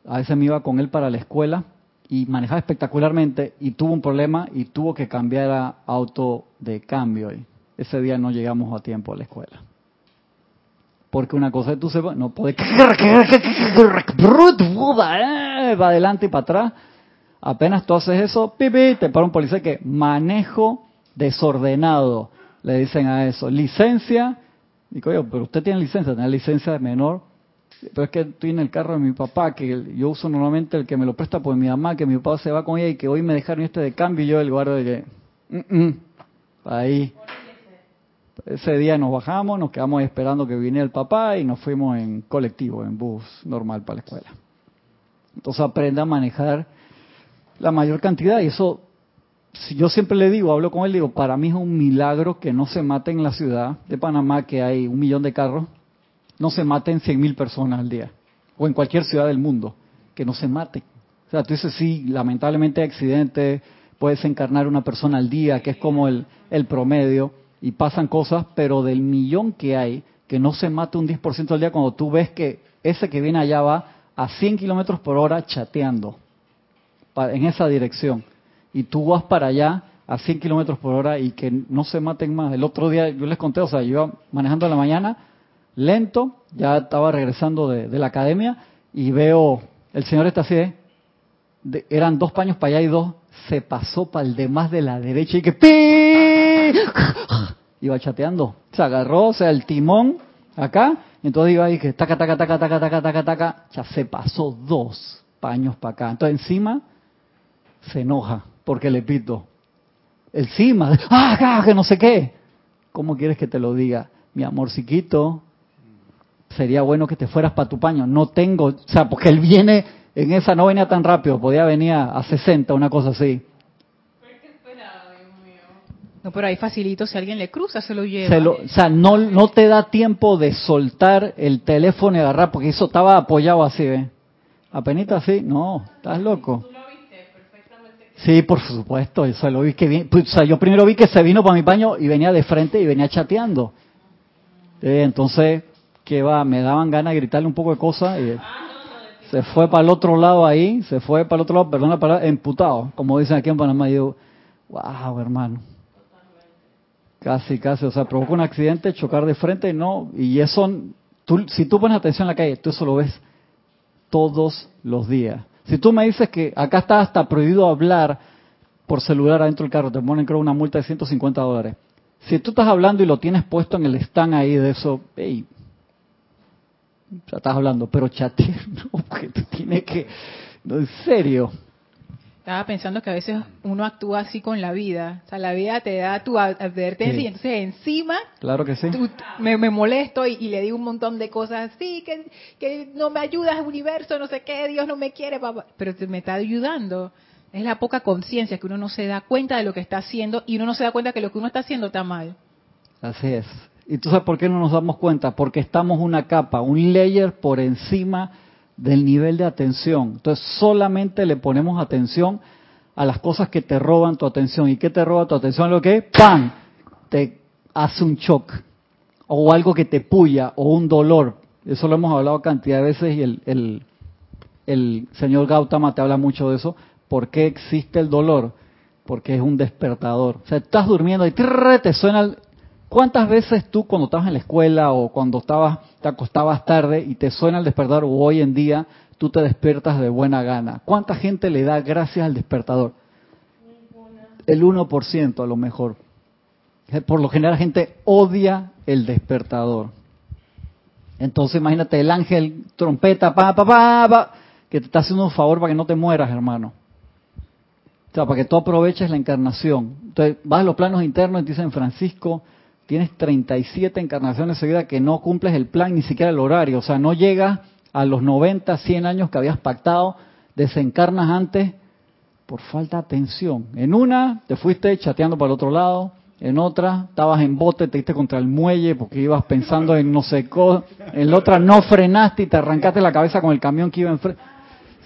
a veces me iba con él para la escuela y manejaba espectacularmente y tuvo un problema y tuvo que cambiar a auto de cambio. Y ese día no llegamos a tiempo a la escuela. Porque una cosa es tú sepas, no puedes va adelante y para atrás. Apenas tú haces eso, pipi, te para un policía que manejo desordenado. Le dicen a eso, licencia. Digo yo, pero usted tiene licencia, tiene licencia de menor. Pero es que estoy en el carro de mi papá, que yo uso normalmente el que me lo presta por mi mamá, que mi papá se va con ella y que hoy me dejaron este de cambio y yo el guardo de que... "Mm, mm". Ahí. Ese día nos bajamos, nos quedamos esperando que viniera el papá y nos fuimos en colectivo, en bus normal para la escuela. Entonces aprenda a manejar la mayor cantidad y eso, yo siempre le digo, hablo con él, digo, para mí es un milagro que no se mate en la ciudad de Panamá, que hay un millón de carros, no se maten 100 mil personas al día, o en cualquier ciudad del mundo, que no se maten. O sea, tú dices, sí, lamentablemente hay accidentes, puedes encarnar una persona al día, que es como el, el promedio, y pasan cosas, pero del millón que hay, que no se mate un 10% al día cuando tú ves que ese que viene allá va a 100 kilómetros por hora chateando en esa dirección, y tú vas para allá a 100 kilómetros por hora y que no se maten más. El otro día yo les conté, o sea, yo iba manejando en la mañana, lento, ya estaba regresando de, la academia y veo, el señor está así, ¿eh? Eran dos paños para allá y dos, se pasó para el de más de la derecha y que ¡pi! iba chateando, se agarró, o sea, el timón acá, entonces iba ahí que taca, taca, taca, taca, taca, taca, taca, ya se pasó dos paños para acá. Entonces encima se enoja porque le pito. Encima, ¡ah, ah, que no sé qué! ¿Cómo quieres que te lo diga? Mi amorciquito, sería bueno que te fueras para tu paño. No tengo, o sea, porque él viene, en esa no venía tan rápido, podía venir a, a 60, una cosa así. No, pero ahí facilito, si alguien le cruza, se lo lleva. Se lo- o sea, no, no te da tiempo de soltar el teléfono y agarrar, porque eso estaba apoyado así, ¿ves? Apenita así, no, estás loco. Sí, por supuesto, eso lo vi que pues, o sea, yo primero vi que se vino para mi paño y venía de frente y venía chateando. Eh, entonces, ¿qué va? Me daban ganas de gritarle un poco de cosas y se fue para el otro lado ahí, se fue para el otro lado, perdón la palabra, emputado, como dicen aquí en Panamá. Y yo, wow, hermano. Casi, casi, o sea, provocó un accidente, chocar de frente, no, y eso, tú, si tú pones atención en la calle, tú eso lo ves todos los días. Si tú me dices que acá está hasta prohibido hablar por celular adentro del carro, te ponen creo una multa de 150 dólares. Si tú estás hablando y lo tienes puesto en el stand ahí de eso, hey, ya estás hablando, pero chatear, no, porque tú tienes que, no, en serio. Estaba pensando que a veces uno actúa así con la vida. O sea, la vida te da tu ad- advertencia Sí. y entonces encima Claro que sí. tú- me, me molesto y, y le digo un montón de cosas. Sí, que, que no me ayudas, universo, no sé qué, Dios no me quiere, papá. Pero te- me está ayudando. Es la poca conciencia que uno no se da cuenta de lo que está haciendo y uno no se da cuenta que lo que uno está haciendo está mal. Así es. ¿Y tú sabes por qué no nos damos cuenta? Porque estamos una capa, un layer por encima del nivel de atención. Entonces solamente le ponemos atención a las cosas que te roban tu atención. ¿Y qué te roba tu atención? Lo que ¡pam! te hace un shock. O algo que te puya, o un dolor. Eso lo hemos hablado cantidad de veces y el, el, el señor Gautama te habla mucho de eso. ¿Por qué existe el dolor? Porque es un despertador. O sea, estás durmiendo y te suena ¿Cuántas veces tú cuando estabas en la escuela o cuando estabas te acostabas tarde y te suena el despertador o hoy en día tú te despiertas de buena gana? ¿Cuánta gente le da gracias al despertador? El 1% a lo mejor. Por lo general la gente odia el despertador. Entonces imagínate el ángel trompeta, pa, pa, pa, pa, que te está haciendo un favor para que no te mueras, hermano. O sea, para que tú aproveches la encarnación. Entonces vas a los planos internos y te dicen, Francisco, tienes 37 encarnaciones seguidas que no cumples el plan, ni siquiera el horario. O sea, no llegas a los 90, 100 años que habías pactado, desencarnas antes por falta de atención. En una te fuiste chateando para el otro lado, en otra estabas en bote, te diste contra el muelle porque ibas pensando en no sé qué, en la otra no frenaste y te arrancaste la cabeza con el camión que iba enfrente.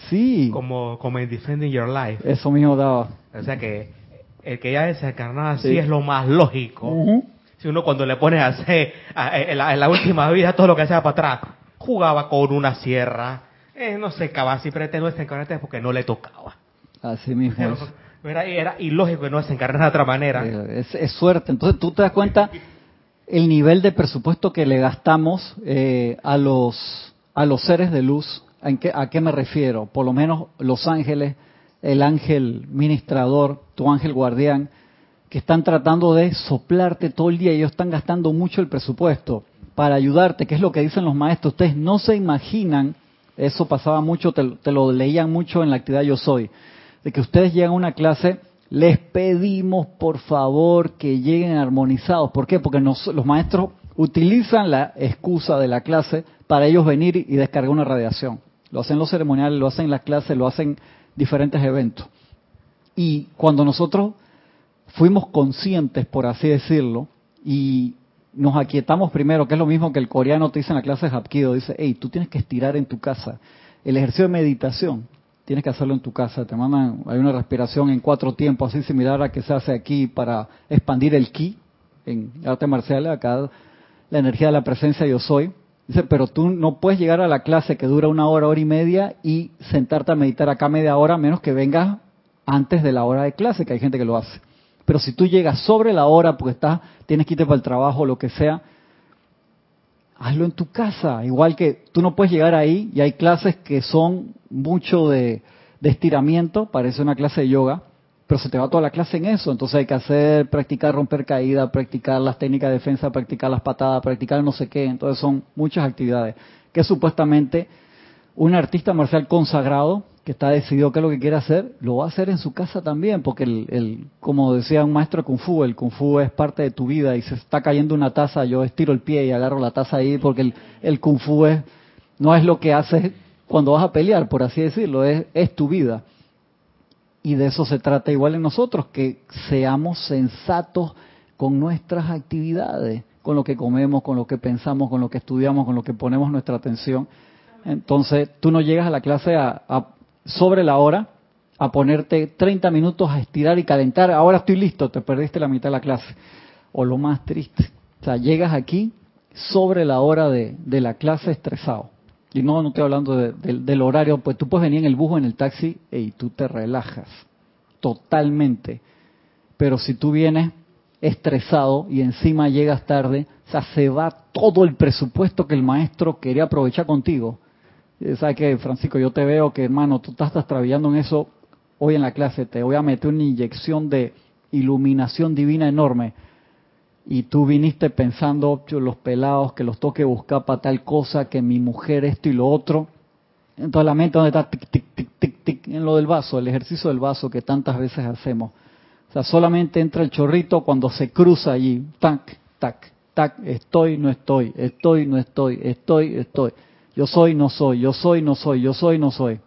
Sí. Como, como en Defending Your Life. Eso mismo daba. O sea que el que ya desencarnado así es lo más lógico. Si uno cuando le pones a hacer en, la, última vida todo lo que hacía para atrás, jugaba con una sierra, eh, no sé, cava, si pretendo desencarnarte porque no le tocaba. Así mismo Era, era, ilógico que no desencarnar de otra manera. Es, suerte. Entonces tú te das cuenta el nivel de presupuesto que le gastamos eh, a los a los seres de luz ¿A qué me refiero? Por lo menos los ángeles, el ángel ministrador, tu ángel guardián, que están tratando de soplarte todo el día. Ellos están gastando mucho el presupuesto para ayudarte, que es lo que dicen los maestros. Ustedes no se imaginan, eso pasaba mucho, te, lo leían mucho en la actividad Yo Soy, de que ustedes llegan a una clase, les pedimos por favor que lleguen armonizados. ¿Por qué? Porque los maestros utilizan la excusa de la clase para ellos venir y descargar una radiación lo hacen los ceremoniales, lo hacen en las clases, lo hacen diferentes eventos. Y cuando nosotros fuimos conscientes, por así decirlo, y nos aquietamos primero, que es lo mismo que el coreano te dice en la clase de Hapkido, dice, hey, tú tienes que estirar en tu casa. El ejercicio de meditación, tienes que hacerlo en tu casa. Te mandan, hay una respiración en cuatro tiempos, así similar a que se hace aquí para expandir el ki, en arte marcial, acá la energía de la presencia yo soy. Dice, pero tú no puedes llegar a la clase que dura una hora, hora y media y sentarte a meditar acá media hora, menos que vengas antes de la hora de clase, que hay gente que lo hace. Pero si tú llegas sobre la hora porque estás, tienes que irte para el trabajo, lo que sea, hazlo en tu casa. Igual que tú no puedes llegar ahí y hay clases que son mucho de, de estiramiento, parece una clase de yoga, pero se te va toda la clase en eso. Entonces hay que hacer, practicar romper caída, practicar las técnicas de defensa, practicar las patadas, practicar no sé qué. Entonces son muchas actividades que supuestamente un artista marcial consagrado que está decidido qué es lo que quiere hacer, lo va a hacer en su casa también, porque el, el, como decía un maestro de Kung Fu, el Kung Fu es parte de tu vida y se está cayendo una taza, yo estiro el pie y agarro la taza ahí, porque el, el Kung Fu es, no es lo que haces cuando vas a pelear, por así decirlo, es, es tu vida. Y de eso se trata igual en nosotros, que seamos sensatos con nuestras actividades, con lo que comemos, con lo que pensamos, con lo que estudiamos, con lo que ponemos nuestra atención. Entonces, tú no llegas a la clase a, sobre la hora a ponerte 30 minutos a estirar y calentar. Ahora estoy listo, te perdiste la mitad de la clase. O lo más triste, o sea, llegas aquí sobre la hora de, la clase estresado. Y no, no estoy hablando del horario, pues tú puedes venir en el bus o en el taxi y tú te relajas totalmente. Pero si tú vienes estresado y encima llegas tarde, o sea, se va todo el presupuesto que el maestro quería aprovechar contigo. ¿Sabes qué, Francisco? Yo te veo que, hermano, tú estás trabajando en eso hoy en la clase. Te voy a meter una inyección de iluminación divina enorme y tú viniste pensando, los pelados, que los toque buscar para tal cosa, que mi mujer esto y lo otro. Entonces la mente donde está tic, tic, tic, tic, tic, en lo del vaso, el ejercicio del vaso que tantas veces hacemos. O sea, solamente entra el chorrito cuando se cruza allí, tac, tac, tac, estoy, no estoy, estoy, no estoy, estoy, estoy. Yo soy, no soy, yo soy, no soy, yo soy, no soy.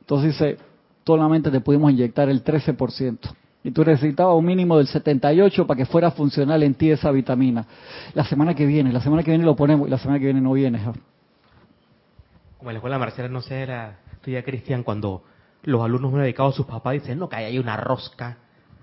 Entonces dice, solamente te pudimos inyectar el 13% y tú necesitabas un mínimo del 78 para que fuera funcional en ti esa vitamina. La semana que viene, la semana que viene lo ponemos y la semana que viene no viene. Como en la escuela marcial, no sé, era estudia Cristian, cuando los alumnos dedicados a sus papás dicen, no, que hay una rosca.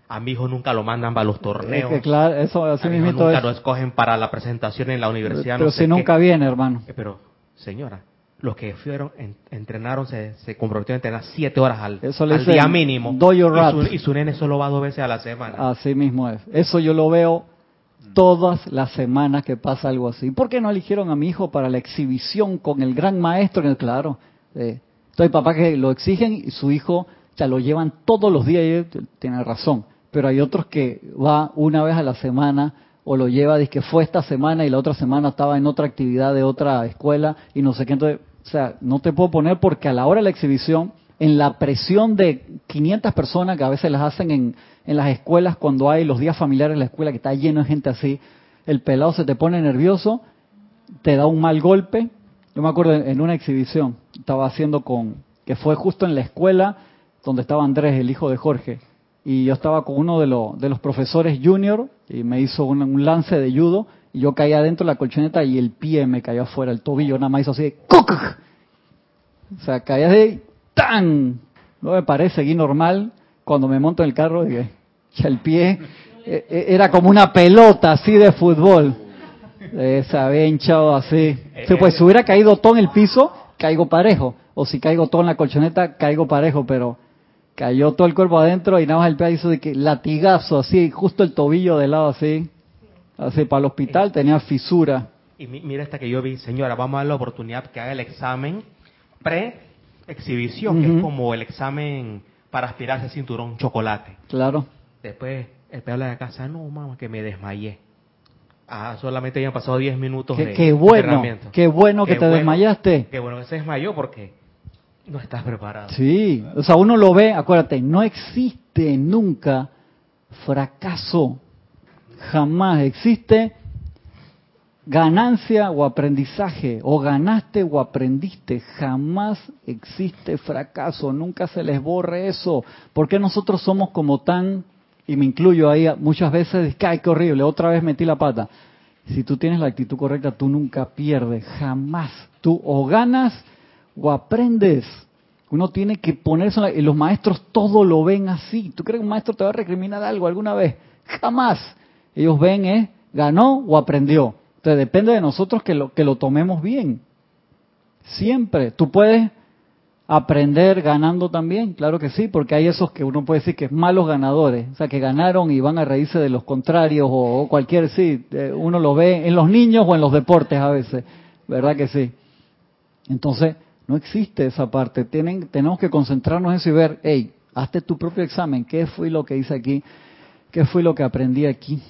A mi hijo nunca lo mandan para los torneos. que claro, eso así a mi nunca lo escogen para la presentación en la universidad. Pero si nunca viene, hermano. Eh, pero, señora, los que fueron, entrenaron, se, se comprometieron a entrenar siete horas al, día mínimo. Y su, y su, nene solo va dos veces a la semana. Así mismo es. Eso yo lo veo todas las semanas que pasa algo así. ¿Por qué no eligieron a mi hijo para la exhibición con el gran maestro? Claro, eh, entonces papá que lo exigen y su hijo ya lo llevan todos los días y tiene razón. Pero hay otros que va una vez a la semana o lo lleva, dice que fue esta semana y la otra semana estaba en otra actividad de otra escuela y no sé qué. Entonces, o sea, no te puedo poner porque a la hora de la exhibición, en la presión de 500 personas que a veces las hacen en, en las escuelas cuando hay los días familiares en la escuela que está lleno de gente así, el pelado se te pone nervioso, te da un mal golpe. Yo me acuerdo en una exhibición, estaba haciendo con, que fue justo en la escuela donde estaba Andrés, el hijo de Jorge, y yo estaba con uno de, los de los profesores junior y me hizo un, lance de judo y yo caí adentro de la colchoneta y el pie me cayó afuera, el tobillo nada más hizo así de O sea, caía de ¡tan! No me parece, seguí normal. Cuando me monto en el carro, dije, el pie eh, eh, era como una pelota así de fútbol. Se había hinchado así. pues si hubiera caído todo en el piso, caigo parejo. O si caigo todo en la colchoneta, caigo parejo, pero cayó todo el cuerpo adentro y nada más el pie hizo de que latigazo, así, justo el tobillo de lado así, así para el hospital tenía fisura. Y mira esta que yo vi, señora, vamos a dar la oportunidad que haga el examen pre-exhibición, que es como el examen para aspirarse cinturón chocolate. Claro. Después el pie de la casa, no, mamá, que me desmayé. Ah, solamente habían pasado 10 minutos de qué bueno, Qué bueno que te desmayaste. Qué bueno que se desmayó porque no estás preparado. Sí, o sea, uno lo ve, acuérdate, no existe nunca fracaso. Jamás existe ganancia o aprendizaje, o ganaste o aprendiste. Jamás existe fracaso, nunca se les borre eso. porque nosotros somos como tan, y me incluyo ahí, muchas veces, ay, qué horrible, otra vez metí la pata. Si tú tienes la actitud correcta, tú nunca pierdes, jamás. Tú o ganas o aprendes. Uno tiene que ponerse, y los maestros todo lo ven así. ¿Tú crees que un maestro te va a recriminar algo alguna vez? Jamás. Ellos ven, ¿eh? ¿Ganó o aprendió? Entonces depende de nosotros que lo, que lo tomemos bien. Siempre. Tú puedes aprender ganando también, claro que sí, porque hay esos que uno puede decir que es malos ganadores, o sea, que ganaron y van a reírse de los contrarios o, o cualquier, sí, eh, uno lo ve en los niños o en los deportes a veces, ¿verdad que sí? Entonces, no existe esa parte. Tienen, tenemos que concentrarnos en eso y ver, hey, hazte tu propio examen. ¿Qué fue lo que hice aquí? ¿Qué fue lo que aprendí aquí?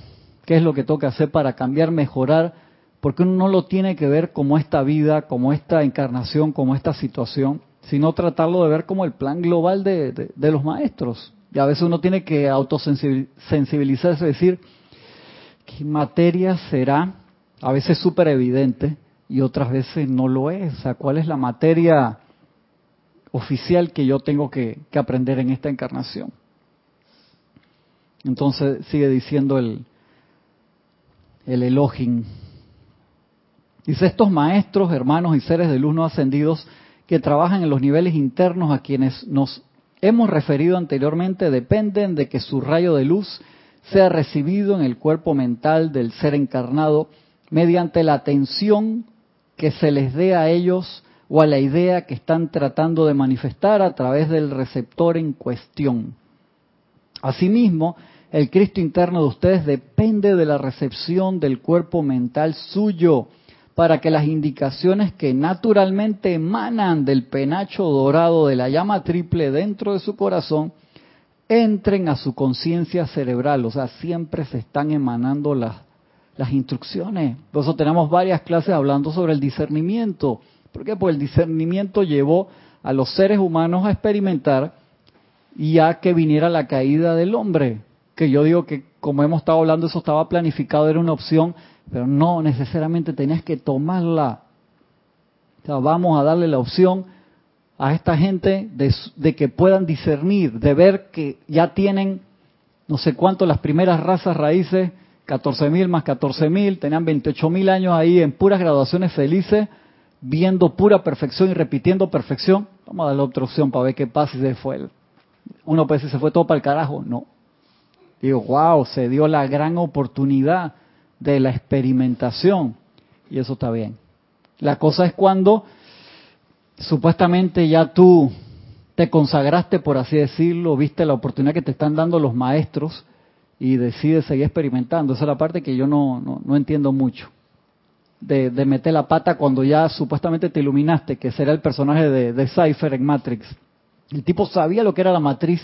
¿Qué es lo que toca hacer para cambiar, mejorar? Porque uno no lo tiene que ver como esta vida, como esta encarnación, como esta situación, sino tratarlo de ver como el plan global de, de, los maestros. Y a veces uno tiene que autosensibilizarse decir, ¿qué materia será? A veces súper evidente, y otras veces no lo es. ¿cuál es la materia oficial que yo tengo que, aprender en esta encarnación? Entonces sigue diciendo el, el Elohim. Dice, estos maestros, hermanos y seres de luz no ascendidos que trabajan en los niveles internos a quienes nos hemos referido anteriormente dependen de que su rayo de luz sea recibido en el cuerpo mental del ser encarnado mediante la atención que se les dé a ellos o a la idea que están tratando de manifestar a través del receptor en cuestión. Asimismo, el Cristo interno de ustedes depende de la recepción del cuerpo mental suyo para que las indicaciones que naturalmente emanan del penacho dorado de la llama triple dentro de su corazón entren a su conciencia cerebral, o sea, siempre se están emanando las las instrucciones. Por eso tenemos varias clases hablando sobre el discernimiento. ¿Por qué? Pues el discernimiento llevó a los seres humanos a experimentar y a que viniera la caída del hombre. Que yo digo que como hemos estado hablando, eso estaba planificado, era una opción, pero no necesariamente tenías que tomarla. O sea, vamos a darle la opción a esta gente de, de que puedan discernir, de ver que ya tienen no sé cuánto las primeras razas raíces 14.000 más 14.000, tenían 28.000 años ahí en puras graduaciones felices, viendo pura perfección y repitiendo perfección. Vamos a darle otra opción para ver qué pasa si se fue. Uno puede decir, se fue todo para el carajo. No. Digo, wow, se dio la gran oportunidad de la experimentación. Y eso está bien. La cosa es cuando supuestamente ya tú te consagraste, por así decirlo, viste la oportunidad que te están dando los maestros y decide seguir experimentando. Esa es la parte que yo no, no, entiendo mucho. De, de, meter la pata cuando ya supuestamente te iluminaste, que será el personaje de, de Cypher en Matrix. El tipo sabía lo que era la matriz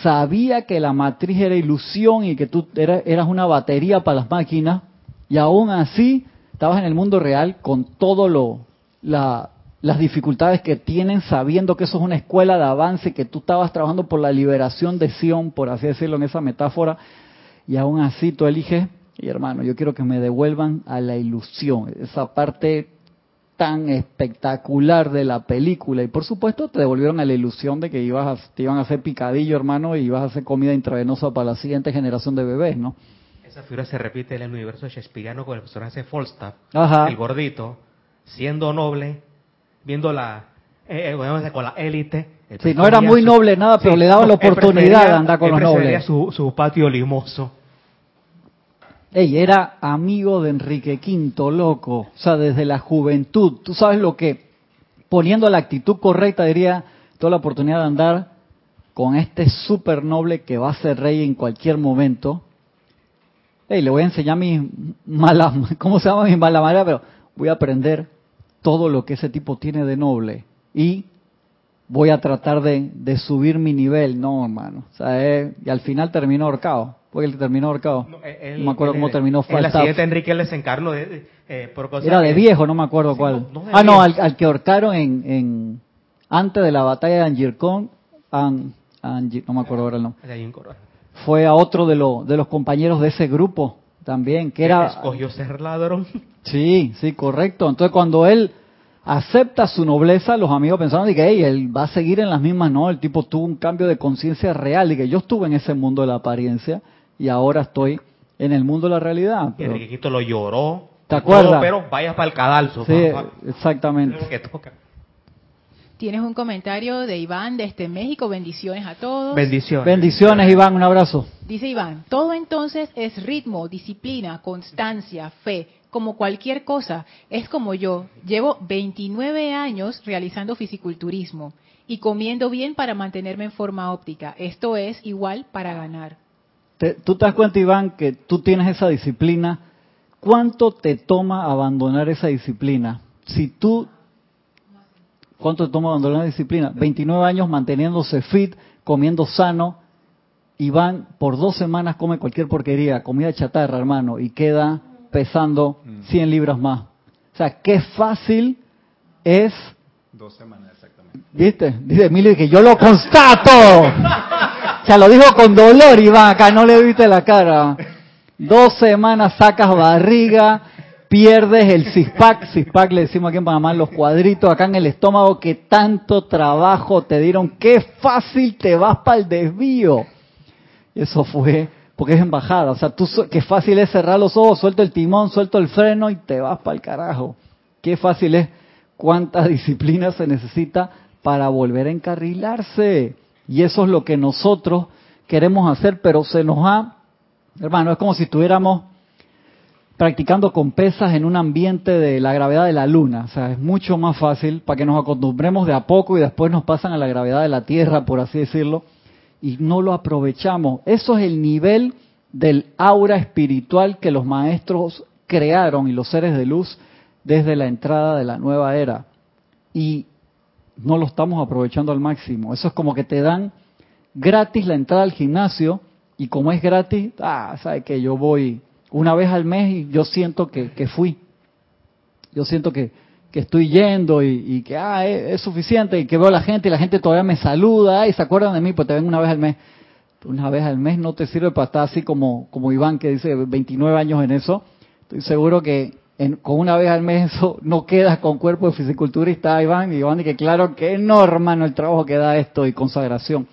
sabía que la matriz era ilusión y que tú eras, eras una batería para las máquinas, y aún así estabas en el mundo real con todo lo la, las dificultades que tienen sabiendo que eso es una escuela de avance, que tú estabas trabajando por la liberación de Sion, por así decirlo en esa metáfora, y aún así tú eliges, y hermano, yo quiero que me devuelvan a la ilusión, esa parte tan espectacular de la película, y por supuesto te devolvieron a la ilusión de que ibas a, te iban a hacer picadillo, hermano, y ibas a hacer comida intravenosa para la siguiente generación de bebés, ¿no? Esa figura se repite en el universo shakespeariano con el personaje Falstaff, Ajá. el gordito, siendo noble, viendo la, eh, eh, con la élite. él Sí, no era muy noble nada, pero le daban la oportunidad de andar con los nobles. Su, su patio limoso. Ey, era amigo de Enrique V, loco. O sea, desde la juventud. Tú sabes lo que, poniendo la actitud correcta, diría, toda la oportunidad de andar con este súper noble que va a ser rey en cualquier momento. Ey, le voy a enseñar mis malas, ¿cómo se llama? Mis malas maneras, pero voy a aprender todo lo que ese tipo tiene de noble. Y voy a tratar de, de subir mi nivel. No, hermano. O sea, eh, y al final terminó ahorcado. Porque él terminó ahorcado. No, No, eh, él- me acuerdo él- cómo terminó En la siguiente Enrique les encarnó de, eh, por cosas Era de que- viejo, no me acuerdo Sí, cuál. no, no ah, no, al, que ahorcaron en, en antes de la batalla de Angircón, An- Angi- no me acuerdo ahora el nombre. Fue a otro de, los de los compañeros de ese grupo también, que era... Escogió ser ladrón. Sí, sí, correcto. Entonces cuando él acepta su nobleza, los amigos pensaron de que "Ey, él va a seguir en las mismas, no, el tipo tuvo un cambio de conciencia real y que yo estuve en ese mundo de la apariencia y ahora estoy en el mundo de la realidad. Y Pero- Enrique V lo lloró. ¿Te acuerdas? No, pero vaya para el cadalso. sí, papá. exactamente. Que toca. Tienes un comentario de Iván desde México. Bendiciones a todos. Bendiciones. Bendiciones, Iván, un abrazo. Dice Iván, todo entonces es ritmo, disciplina, constancia, fe, como cualquier cosa. Es como yo, llevo 29 años realizando fisiculturismo y comiendo bien para mantenerme en forma óptica. Esto es igual para ganar. Te- tú te das cuenta, Iván, que tú tienes esa disciplina. ¿Cuánto te toma abandonar esa disciplina? Si tú, ¿cuánto te toma abandonar la disciplina? 29 años manteniéndose fit, comiendo sano. Iván por dos semanas come cualquier porquería, comida chatarra, hermano, y queda pesando 100 libras más. O sea, qué fácil es Dos semanas exactamente. ¿Viste? Dice Emilio que yo lo constato. O sea, lo dijo con dolor, Iván, acá no le viste la cara. Dos semanas sacas barriga, pierdes el cispac, cispac le decimos aquí en Panamá, los cuadritos acá en el estómago que tanto trabajo te dieron, qué fácil te vas para el desvío. Eso fue porque es embajada, o sea, tú qué fácil es cerrar los ojos, suelto el timón, suelto el freno y te vas para el carajo. Qué fácil es cuánta disciplina se necesita para volver a encarrilarse. Y eso es lo que nosotros queremos hacer, pero se nos ha, hermano, es como si estuviéramos practicando con pesas en un ambiente de la gravedad de la luna. O sea, es mucho más fácil para que nos acostumbremos de a poco y después nos pasan a la gravedad de la Tierra, por así decirlo, y no lo aprovechamos. Eso es el nivel del aura espiritual que los maestros crearon y los seres de luz desde la entrada de la nueva era. Y no lo estamos aprovechando al máximo. Eso es como que te dan gratis la entrada al gimnasio y como es gratis, ah, sabes que yo voy una vez al mes y yo siento que, que fui. Yo siento que, que estoy yendo y, y que ah, es, suficiente y que veo a la gente y la gente todavía me saluda y se acuerdan de mí, pues te ven una vez al mes. Una vez al mes no te sirve para estar así como, como Iván que dice 29 años en eso. Estoy seguro que en- con una vez al mes eso no quedas con cuerpo de fisiculturista, Iván. Y Iván dice que claro que no, el trabajo que da esto y consagración.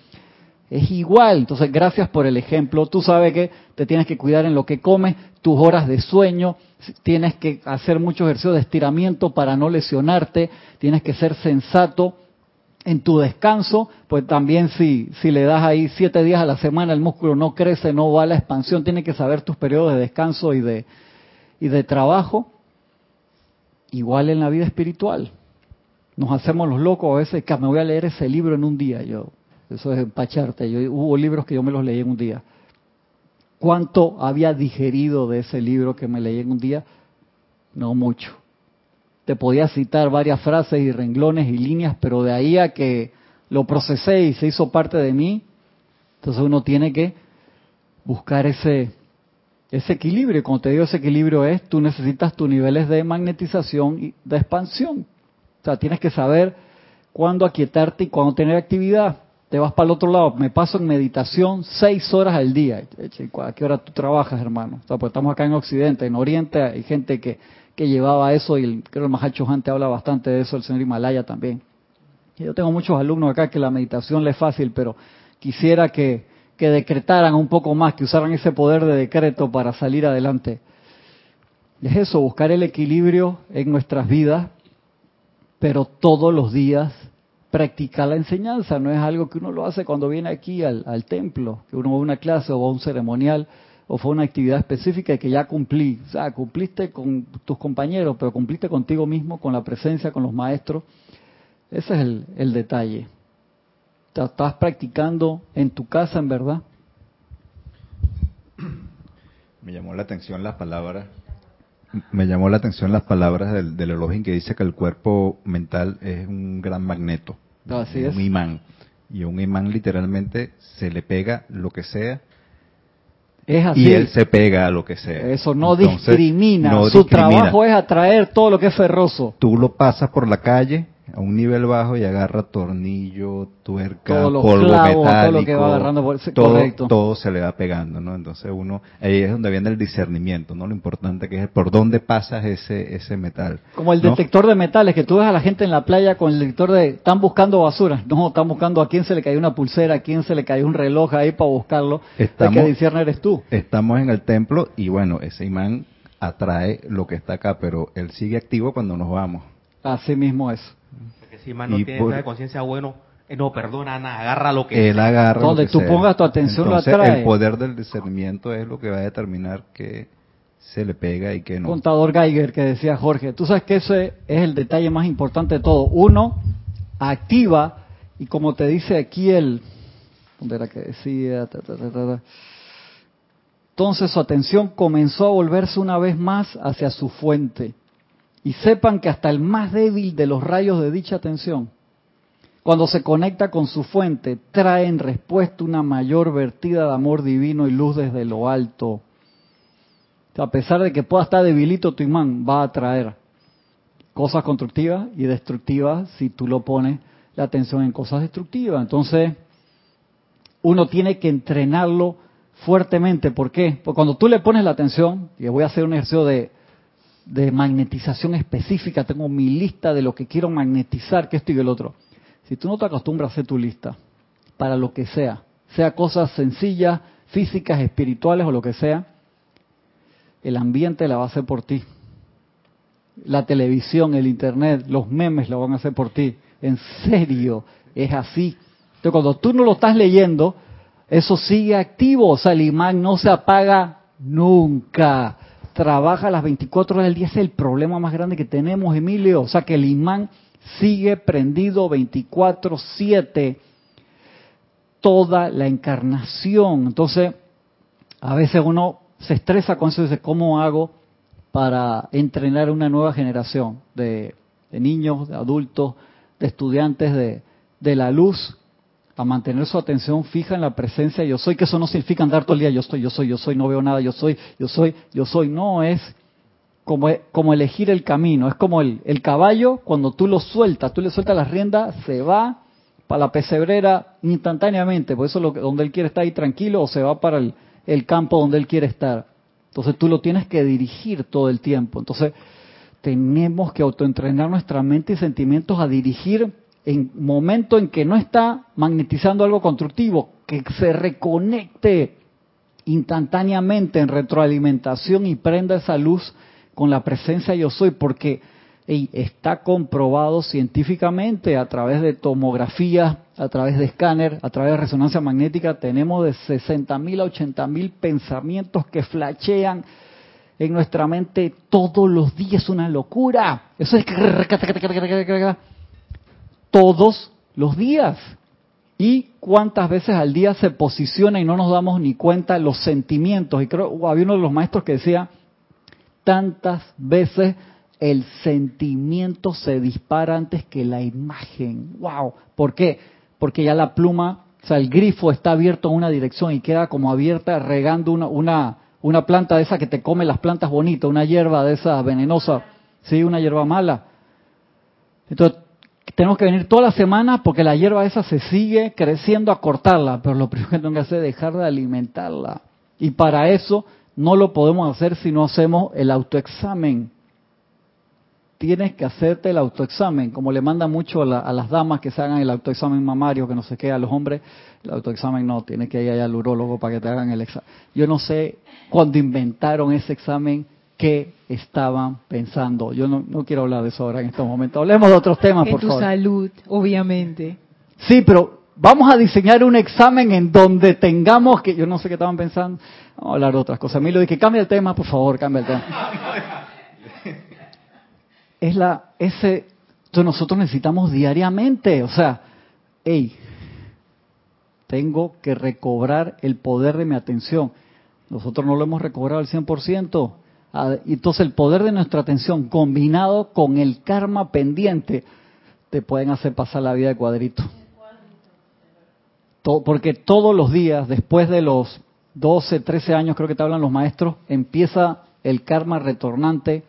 Es igual, entonces gracias por el ejemplo. Tú sabes que te tienes que cuidar en lo que comes, tus horas de sueño, tienes que hacer mucho ejercicio de estiramiento para no lesionarte, tienes que ser sensato en tu descanso, pues también si, si le das ahí siete días a la semana el músculo no crece, no va a la expansión, tienes que saber tus periodos de descanso y de, y de trabajo. Igual en la vida espiritual. Nos hacemos los locos a veces, que me voy a leer ese libro en un día. Yo, eso es empacharte. Yo, hubo libros que yo me los leí en un día. ¿Cuánto había digerido de ese libro que me leí en un día? No mucho. Te podía citar varias frases y renglones y líneas, pero de ahí a que lo procesé y se hizo parte de mí, Entonces uno tiene que buscar ese, ese equilibrio. Como te digo, ese equilibrio es, tú necesitas tus niveles de magnetización y de expansión. O sea, tienes que saber cuándo aquietarte y cuándo tener actividad. Te vas para el otro lado. Me paso en meditación seis horas al día. ¿A qué hora tú trabajas, hermano? O sea, pues estamos acá en Occidente. En Oriente hay gente que, que llevaba eso y el, creo el Mahacho Hante habla bastante de eso, el señor Himalaya también. Yo tengo muchos alumnos acá que la meditación le es fácil, pero quisiera que, que decretaran un poco más, que usaran ese poder de decreto para salir adelante. es eso, buscar el equilibrio en nuestras vidas, pero todos los días practicar la enseñanza. No es algo que uno lo hace cuando viene aquí al, al templo, que uno va a una clase o a un ceremonial o fue una actividad específica que ya cumplí. O sea, cumpliste con tus compañeros, pero cumpliste contigo mismo, con la presencia, con los maestros. Ese es el, el detalle. ¿Estás practicando en tu casa, en verdad? Me llamó la atención las palabras. Me llamó la atención las palabras del, del Elohim que dice que el cuerpo mental es un gran magneto, Así es. un imán. Y a un imán literalmente se le pega lo que sea Es así. y él se pega a lo que sea. Eso no Entonces, discrimina. no Su discrimina. trabajo es atraer todo lo que es ferroso. Tú lo pasas por la calle a un nivel bajo y agarra tornillo, tuerca, polvo clavos, todo metálico, lo que va agarrando por- todo, se le va pegando, ¿no? Entonces uno, ahí es donde viene el discernimiento, ¿no? Lo importante que es por dónde pasas ese ese metal. Como el ¿no? detector de metales, que tú ves a la gente en la playa con el detector de... Están buscando basura. No, están buscando a quién se le cayó una pulsera, a quién se le cayó un reloj ahí para buscarlo. Estamos- El que discierne eres tú. Estamos en el templo y bueno, ese imán atrae lo que está acá, pero él sigue activo cuando nos vamos. Así mismo es. Porque si más no Y tiene por- estado de conciencia bueno, eh, no perdona nada, agarra lo que Él agarra Donde lo tú sea. pongas tu atención lo Entonces, atrae. El poder del discernimiento es lo que va a determinar que se le pega y que no. Contador Geiger que decía Jorge. Tú sabes que ese es el detalle más importante de todo. Uno activa y como te dice aquí el... ¿Dónde era que decía? Ta, ta, ta, ta, ta. Entonces su atención comenzó a volverse una vez más hacia su fuente. Y sepan que hasta el más débil de los rayos de dicha atención, cuando se conecta con su fuente, trae en respuesta una mayor vertida de amor divino y luz desde lo alto. A pesar de que pueda estar debilito tu imán, va a traer cosas constructivas y destructivas si tú lo pones la atención en cosas destructivas. Entonces, uno tiene que entrenarlo fuertemente. ¿Por qué? Porque cuando tú le pones la atención, y voy a hacer un ejercicio de, de magnetización específica, tengo mi lista de lo que quiero magnetizar, que esto y el otro. Si tú no te acostumbras a hacer tu lista, para lo que sea, sea cosas sencillas, físicas, espirituales o lo que sea, el ambiente la va a hacer por ti. La televisión, el internet, los memes lo van a hacer por ti. En serio, es así. Entonces, cuando tú no lo estás leyendo, eso sigue activo. O sea, el imán no se apaga nunca. Trabaja las 24 horas del día. Es el problema más grande que tenemos, Emilio. O sea, que el imán sigue prendido 24-7 toda la encarnación. Entonces, a veces uno se estresa con eso y dice, ¿cómo hago para entrenar una nueva generación de, de niños, de adultos, de estudiantes de, de la luz a mantener su atención fija en la presencia yo soy, que eso no significa andar todo el día yo soy, yo soy, yo soy, no veo nada, yo soy, yo soy, yo soy, no es como, como elegir el camino, es como el, el caballo, cuando tú lo sueltas, tú le sueltas las riendas, se va para la pesebrera instantáneamente, por eso lo, donde él quiere estar ahí tranquilo, o se va para el, el campo donde él quiere estar. Entonces tú lo tienes que dirigir todo el tiempo. Entonces tenemos que autoentrenar nuestra mente y sentimientos a dirigir en momento en que no está magnetizando algo constructivo, que se reconecte instantáneamente en retroalimentación y prenda esa luz con la presencia yo soy, porque está comprobado científicamente a través de tomografías, a través de escáner, a través de resonancia magnética, tenemos de 60 mil a 80 mil pensamientos que flashean en nuestra mente todos los días, una locura. Eso es todos los días. ¿Y cuántas veces al día se posiciona y no nos damos ni cuenta los sentimientos? Y creo, uh, había uno de los maestros que decía, tantas veces el sentimiento se dispara antes que la imagen. ¡Wow! ¿Por qué? Porque ya la pluma O sea, el grifo está abierto en una dirección y queda como abierta regando una, una, una planta de esa que te come las plantas bonitas, una hierba de esa venenosa, sí, una hierba mala. Entonces, tenemos que venir toda la semana porque la hierba esa se sigue creciendo a cortarla, pero lo primero que tengo que hacer es dejar de alimentarla. Y para eso no lo podemos hacer si no hacemos el autoexamen tienes que hacerte el autoexamen, como le manda mucho a, las damas que se hagan el autoexamen mamario, que no se qué, a los hombres, el autoexamen no, tienes que ir al urólogo para que te hagan el examen. Yo no sé cuando inventaron ese examen qué estaban pensando. Yo no, quiero hablar de eso ahora en estos momentos. Hablemos de otros temas, por favor. En tu salud, obviamente. Sí, pero vamos a diseñar un examen en donde tengamos que, yo no sé qué estaban pensando, vamos a hablar de otras cosas. A mí lo dije, cambia el tema, por favor, cambia el tema. es la, ese, nosotros necesitamos diariamente, o sea, hey, tengo que recobrar el poder de mi atención. Nosotros no lo hemos recobrado al 100%. Ah, entonces el poder de nuestra atención combinado con el karma pendiente te pueden hacer pasar la vida de cuadrito. porque todos los días, después de los 12, 13 años, creo que te hablan los maestros, empieza el karma retornante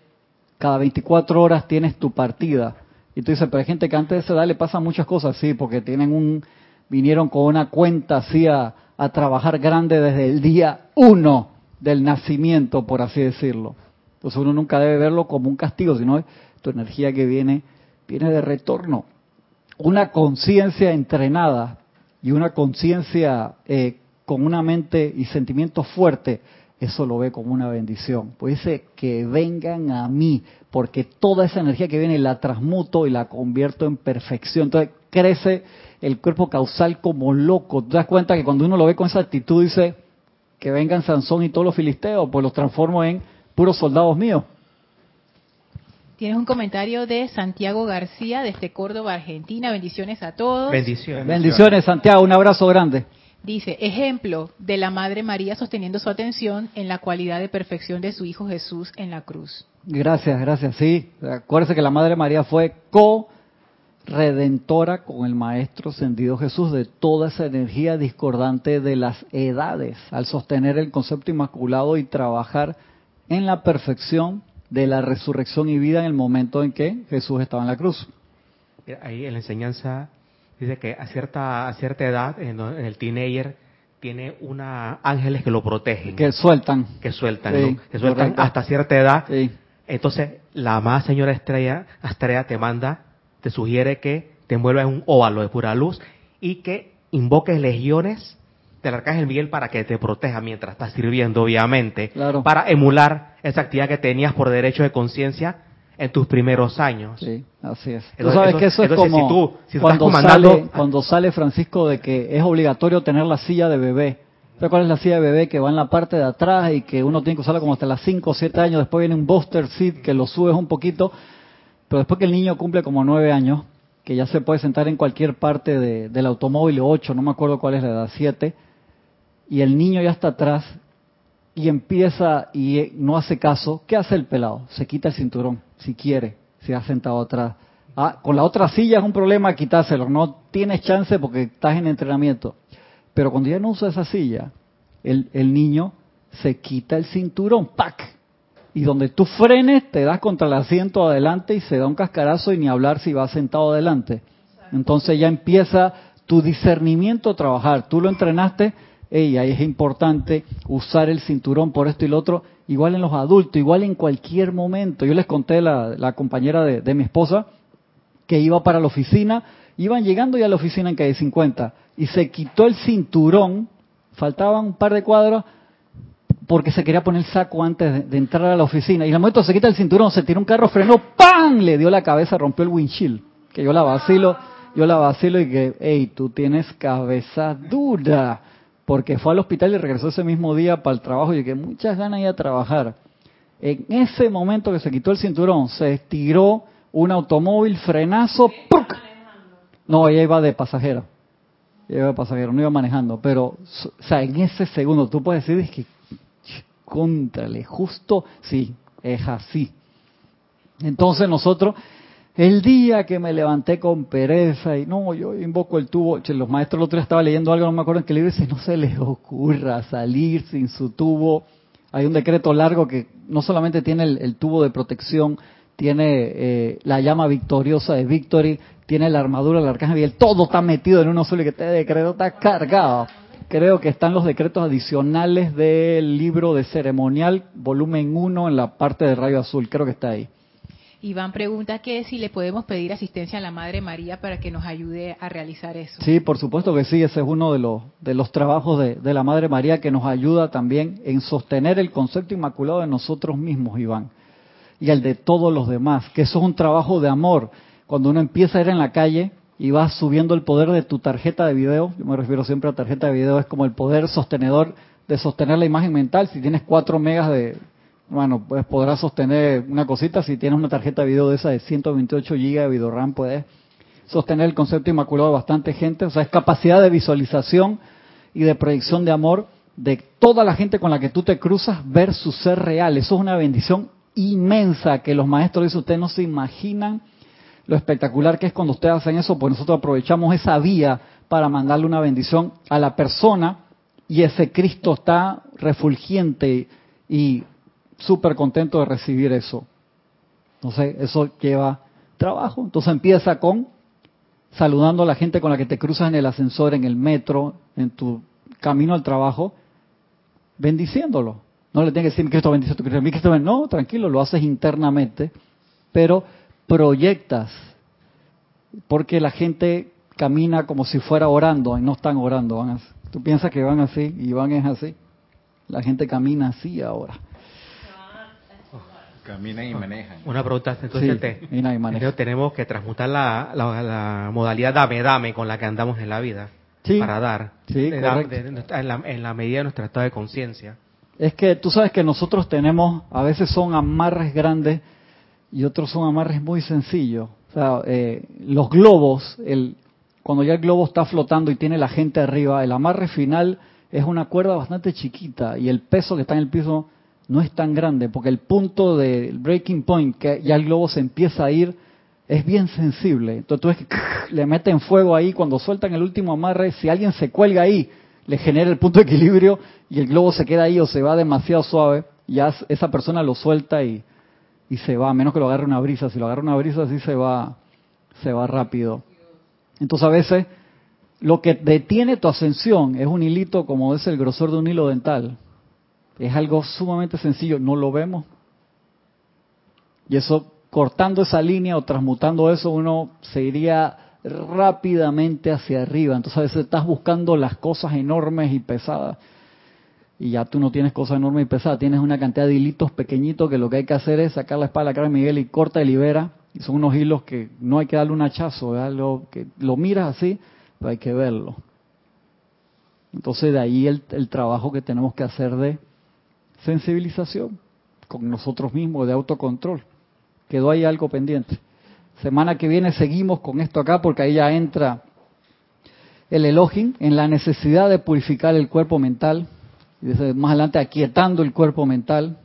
cada 24 horas tienes tu partida. Y tú dices, pero hay gente que antes de esa edad le pasan muchas cosas, sí, porque tienen un, vinieron con una cuenta así a, trabajar grande desde el día uno del nacimiento, por así decirlo. Entonces uno nunca debe verlo como un castigo, sino tu energía que viene, viene de retorno. Una conciencia entrenada y una conciencia eh, con una mente y sentimientos fuertes eso lo ve como una bendición. Pues dice que vengan a mí, porque toda esa energía que viene la transmuto y la convierto en perfección. Entonces crece el cuerpo causal como loco. ¿Te das cuenta que cuando uno lo ve con esa actitud dice que vengan Sansón y todos los filisteos, pues los transformo en puros soldados míos? Tienes un comentario de Santiago García desde Córdoba, Argentina. Bendiciones a todos. Bendiciones. Bendiciones, Santiago. Un abrazo grande. Dice, ejemplo de la Madre María sosteniendo su atención en la cualidad de perfección de su Hijo Jesús en la cruz. Gracias, gracias. Sí, acuérdese que la Madre María fue co-redentora con el Maestro ascendido Jesús de toda esa energía discordante de las edades, al sostener el concepto inmaculado y trabajar en la perfección de la resurrección y vida en el momento en que Jesús estaba en la cruz. Ahí en la enseñanza Dice que a cierta, a cierta edad, en, el teenager, tiene una ángeles que lo protegen. Que sueltan. Que sueltan, Que sueltan hasta cierta edad. Entonces, la amada señora Estrella, Estrella te manda, te sugiere que te envuelvas en un óvalo de pura luz y que invoques legiones del arcángel Miguel para que te proteja mientras estás sirviendo, obviamente. Para emular esa actividad que tenías por derecho de conciencia en tus primeros años. Sí, así es. tú sabes que eso es como cuando, sale, cuando sale Francisco de que es obligatorio tener la silla de bebé. ¿Sabes cuál es la silla de bebé que va en la parte de atrás y que uno tiene que usarla como hasta las 5 o 7 años? Después viene un booster seat que lo subes un poquito, pero después que el niño cumple como 9 años, que ya se puede sentar en cualquier parte del automóvil, 8, no me acuerdo cuál es la edad, 7, y el niño ya está atrás y empieza y no hace caso, ¿qué hace el pelado? Se quita el cinturón si quiere, se ha sentado atrás. Ah, con la otra silla es un problema quitárselo, no tienes chance porque estás en entrenamiento. Pero cuando ya no usa esa silla, el, el niño se quita el cinturón, ¡pac! Y donde tú frenes, te das contra el asiento adelante y se da un cascarazo y ni hablar si va sentado adelante. Entonces ya empieza tu discernimiento a trabajar. Tú lo entrenaste, y ahí es importante usar el cinturón por esto y lo otro, igual en los adultos, igual en cualquier momento. Yo les conté la, la compañera de, mi esposa que iba para la oficina, iban llegando ya a la oficina en calle 50 y se quitó el cinturón, faltaban un par de cuadros porque se quería poner el saco antes de, entrar a la oficina. Y en el momento se quita el cinturón, se tiró un carro, frenó, ¡pam! Le dio la cabeza, rompió el windshield. Que yo la vacilo, yo la vacilo y que, hey, tú tienes cabeza dura porque fue al hospital y regresó ese mismo día para el trabajo y que muchas ganas de ir a trabajar. En ese momento que se quitó el cinturón, se estiró un automóvil, frenazo, ¡puc! No, ella iba de pasajero. Ella iba de pasajero, no iba manejando. Pero, o sea, en ese segundo tú puedes decir, es que, contrale, justo, sí, es así. Entonces nosotros El día que me levanté con pereza y no, yo invoco el tubo. Che, los maestros el otro día estaba leyendo algo, no me acuerdo en qué libro, dice, no se les ocurra salir sin su tubo. Hay un decreto largo que no solamente tiene el, tubo de protección, tiene eh, la llama victoriosa de Victory, tiene la armadura del arcángel Miguel, todo está metido en uno solo y que este decreto está cargado. Creo que están los decretos adicionales del libro de ceremonial, volumen 1, en la parte de rayo azul, creo que está ahí. Iván pregunta que si le podemos pedir asistencia a la Madre María para que nos ayude a realizar eso. Sí, por supuesto que sí, ese es uno de los, de los trabajos de, de la Madre María que nos ayuda también en sostener el concepto inmaculado de nosotros mismos, Iván, y el de todos los demás, que eso es un trabajo de amor. Cuando uno empieza a ir en la calle y vas subiendo el poder de tu tarjeta de video, yo me refiero siempre a tarjeta de video, es como el poder sostenedor de sostener la imagen mental. Si tienes 4 megas de, bueno, pues podrás sostener una cosita. Si tienes una tarjeta de video de esa de 128 GB de video RAM, puedes sostener el concepto inmaculado de bastante gente. O sea, es capacidad de visualización y de proyección de amor de toda la gente con la que tú te cruzas ver su ser real. Eso es una bendición inmensa que los maestros dicen, ustedes no se imaginan lo espectacular que es cuando ustedes hacen eso, pues nosotros aprovechamos esa vía para mandarle una bendición a la persona y ese Cristo está refulgiente y súper contento de recibir eso. Entonces, eso lleva trabajo. Entonces empieza con saludando a la gente con la que te cruzas en el ascensor, en el metro, en tu camino al trabajo, bendiciéndolo. No le tienes que decir, Cristo bendice tu Cristo, Cristo bendice. No, tranquilo, lo haces internamente, pero proyectas, porque la gente camina como si fuera orando y no están orando. Van así. Tú piensas que van así y van es así. La gente camina así ahora. Caminan y manejan. Una pregunta, entonces te, tenemos que transmutar la, la, modalidad dame, dame con la que andamos en la vida para dar en, la, medida de nuestro estado de conciencia. Es que tú sabes que nosotros tenemos, a veces son amarres grandes y otros son amarres muy sencillos. O sea, eh, los globos, el, cuando ya el globo está flotando y tiene la gente arriba, el amarre final es una cuerda bastante chiquita y el peso que está en el piso no es tan grande, porque el punto del breaking point, que ya el globo se empieza a ir, es bien sensible. Entonces tú ves que le meten fuego ahí, cuando sueltan el último amarre, si alguien se cuelga ahí, le genera el punto de equilibrio y el globo se queda ahí o se va demasiado suave, ya esa persona lo suelta y, y se va, a menos que lo agarre una brisa. Si lo agarra una brisa, sí se va, se va rápido. Entonces a veces lo que detiene tu ascensión es un hilito como es el grosor de un hilo dental. Es algo sumamente sencillo, no lo vemos. Y eso, cortando esa línea o transmutando eso, uno se iría rápidamente hacia arriba. Entonces a veces estás buscando las cosas enormes y pesadas. Y ya tú no tienes cosas enormes y pesadas, tienes una cantidad de hilitos pequeñitos que lo que hay que hacer es sacar la espada de la cara de Miguel y corta y libera. Y son unos hilos que no hay que darle un hachazo, algo que lo miras así, pero hay que verlo. Entonces de ahí el, el trabajo que tenemos que hacer de sensibilización con nosotros mismos, de autocontrol. Quedó ahí algo pendiente. Semana que viene seguimos con esto acá porque ahí ya entra el Elohim en la necesidad de purificar el cuerpo mental. Y más adelante aquietando el cuerpo mental.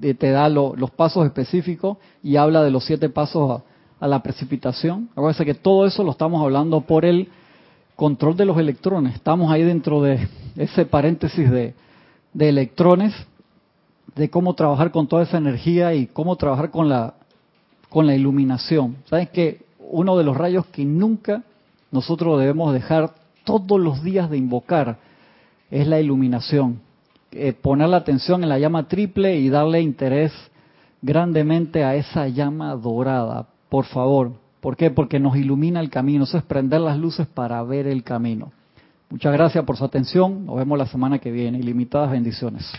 Te da los pasos específicos y habla de los siete pasos a, a la precipitación. Acuérdense que todo eso lo estamos hablando por el control de los electrones. Estamos ahí dentro de ese paréntesis de, de electrones, de cómo trabajar con toda esa energía y cómo trabajar con la, con la iluminación. ¿Saben que uno de los rayos que nunca nosotros debemos dejar todos los días de invocar es la iluminación? Eh, poner la atención en la llama triple y darle interés grandemente a esa llama dorada, por favor. ¿Por qué? Porque nos ilumina el camino. Eso es prender las luces para ver el camino. Muchas gracias por su atención. Nos vemos la semana que viene. Ilimitadas bendiciones.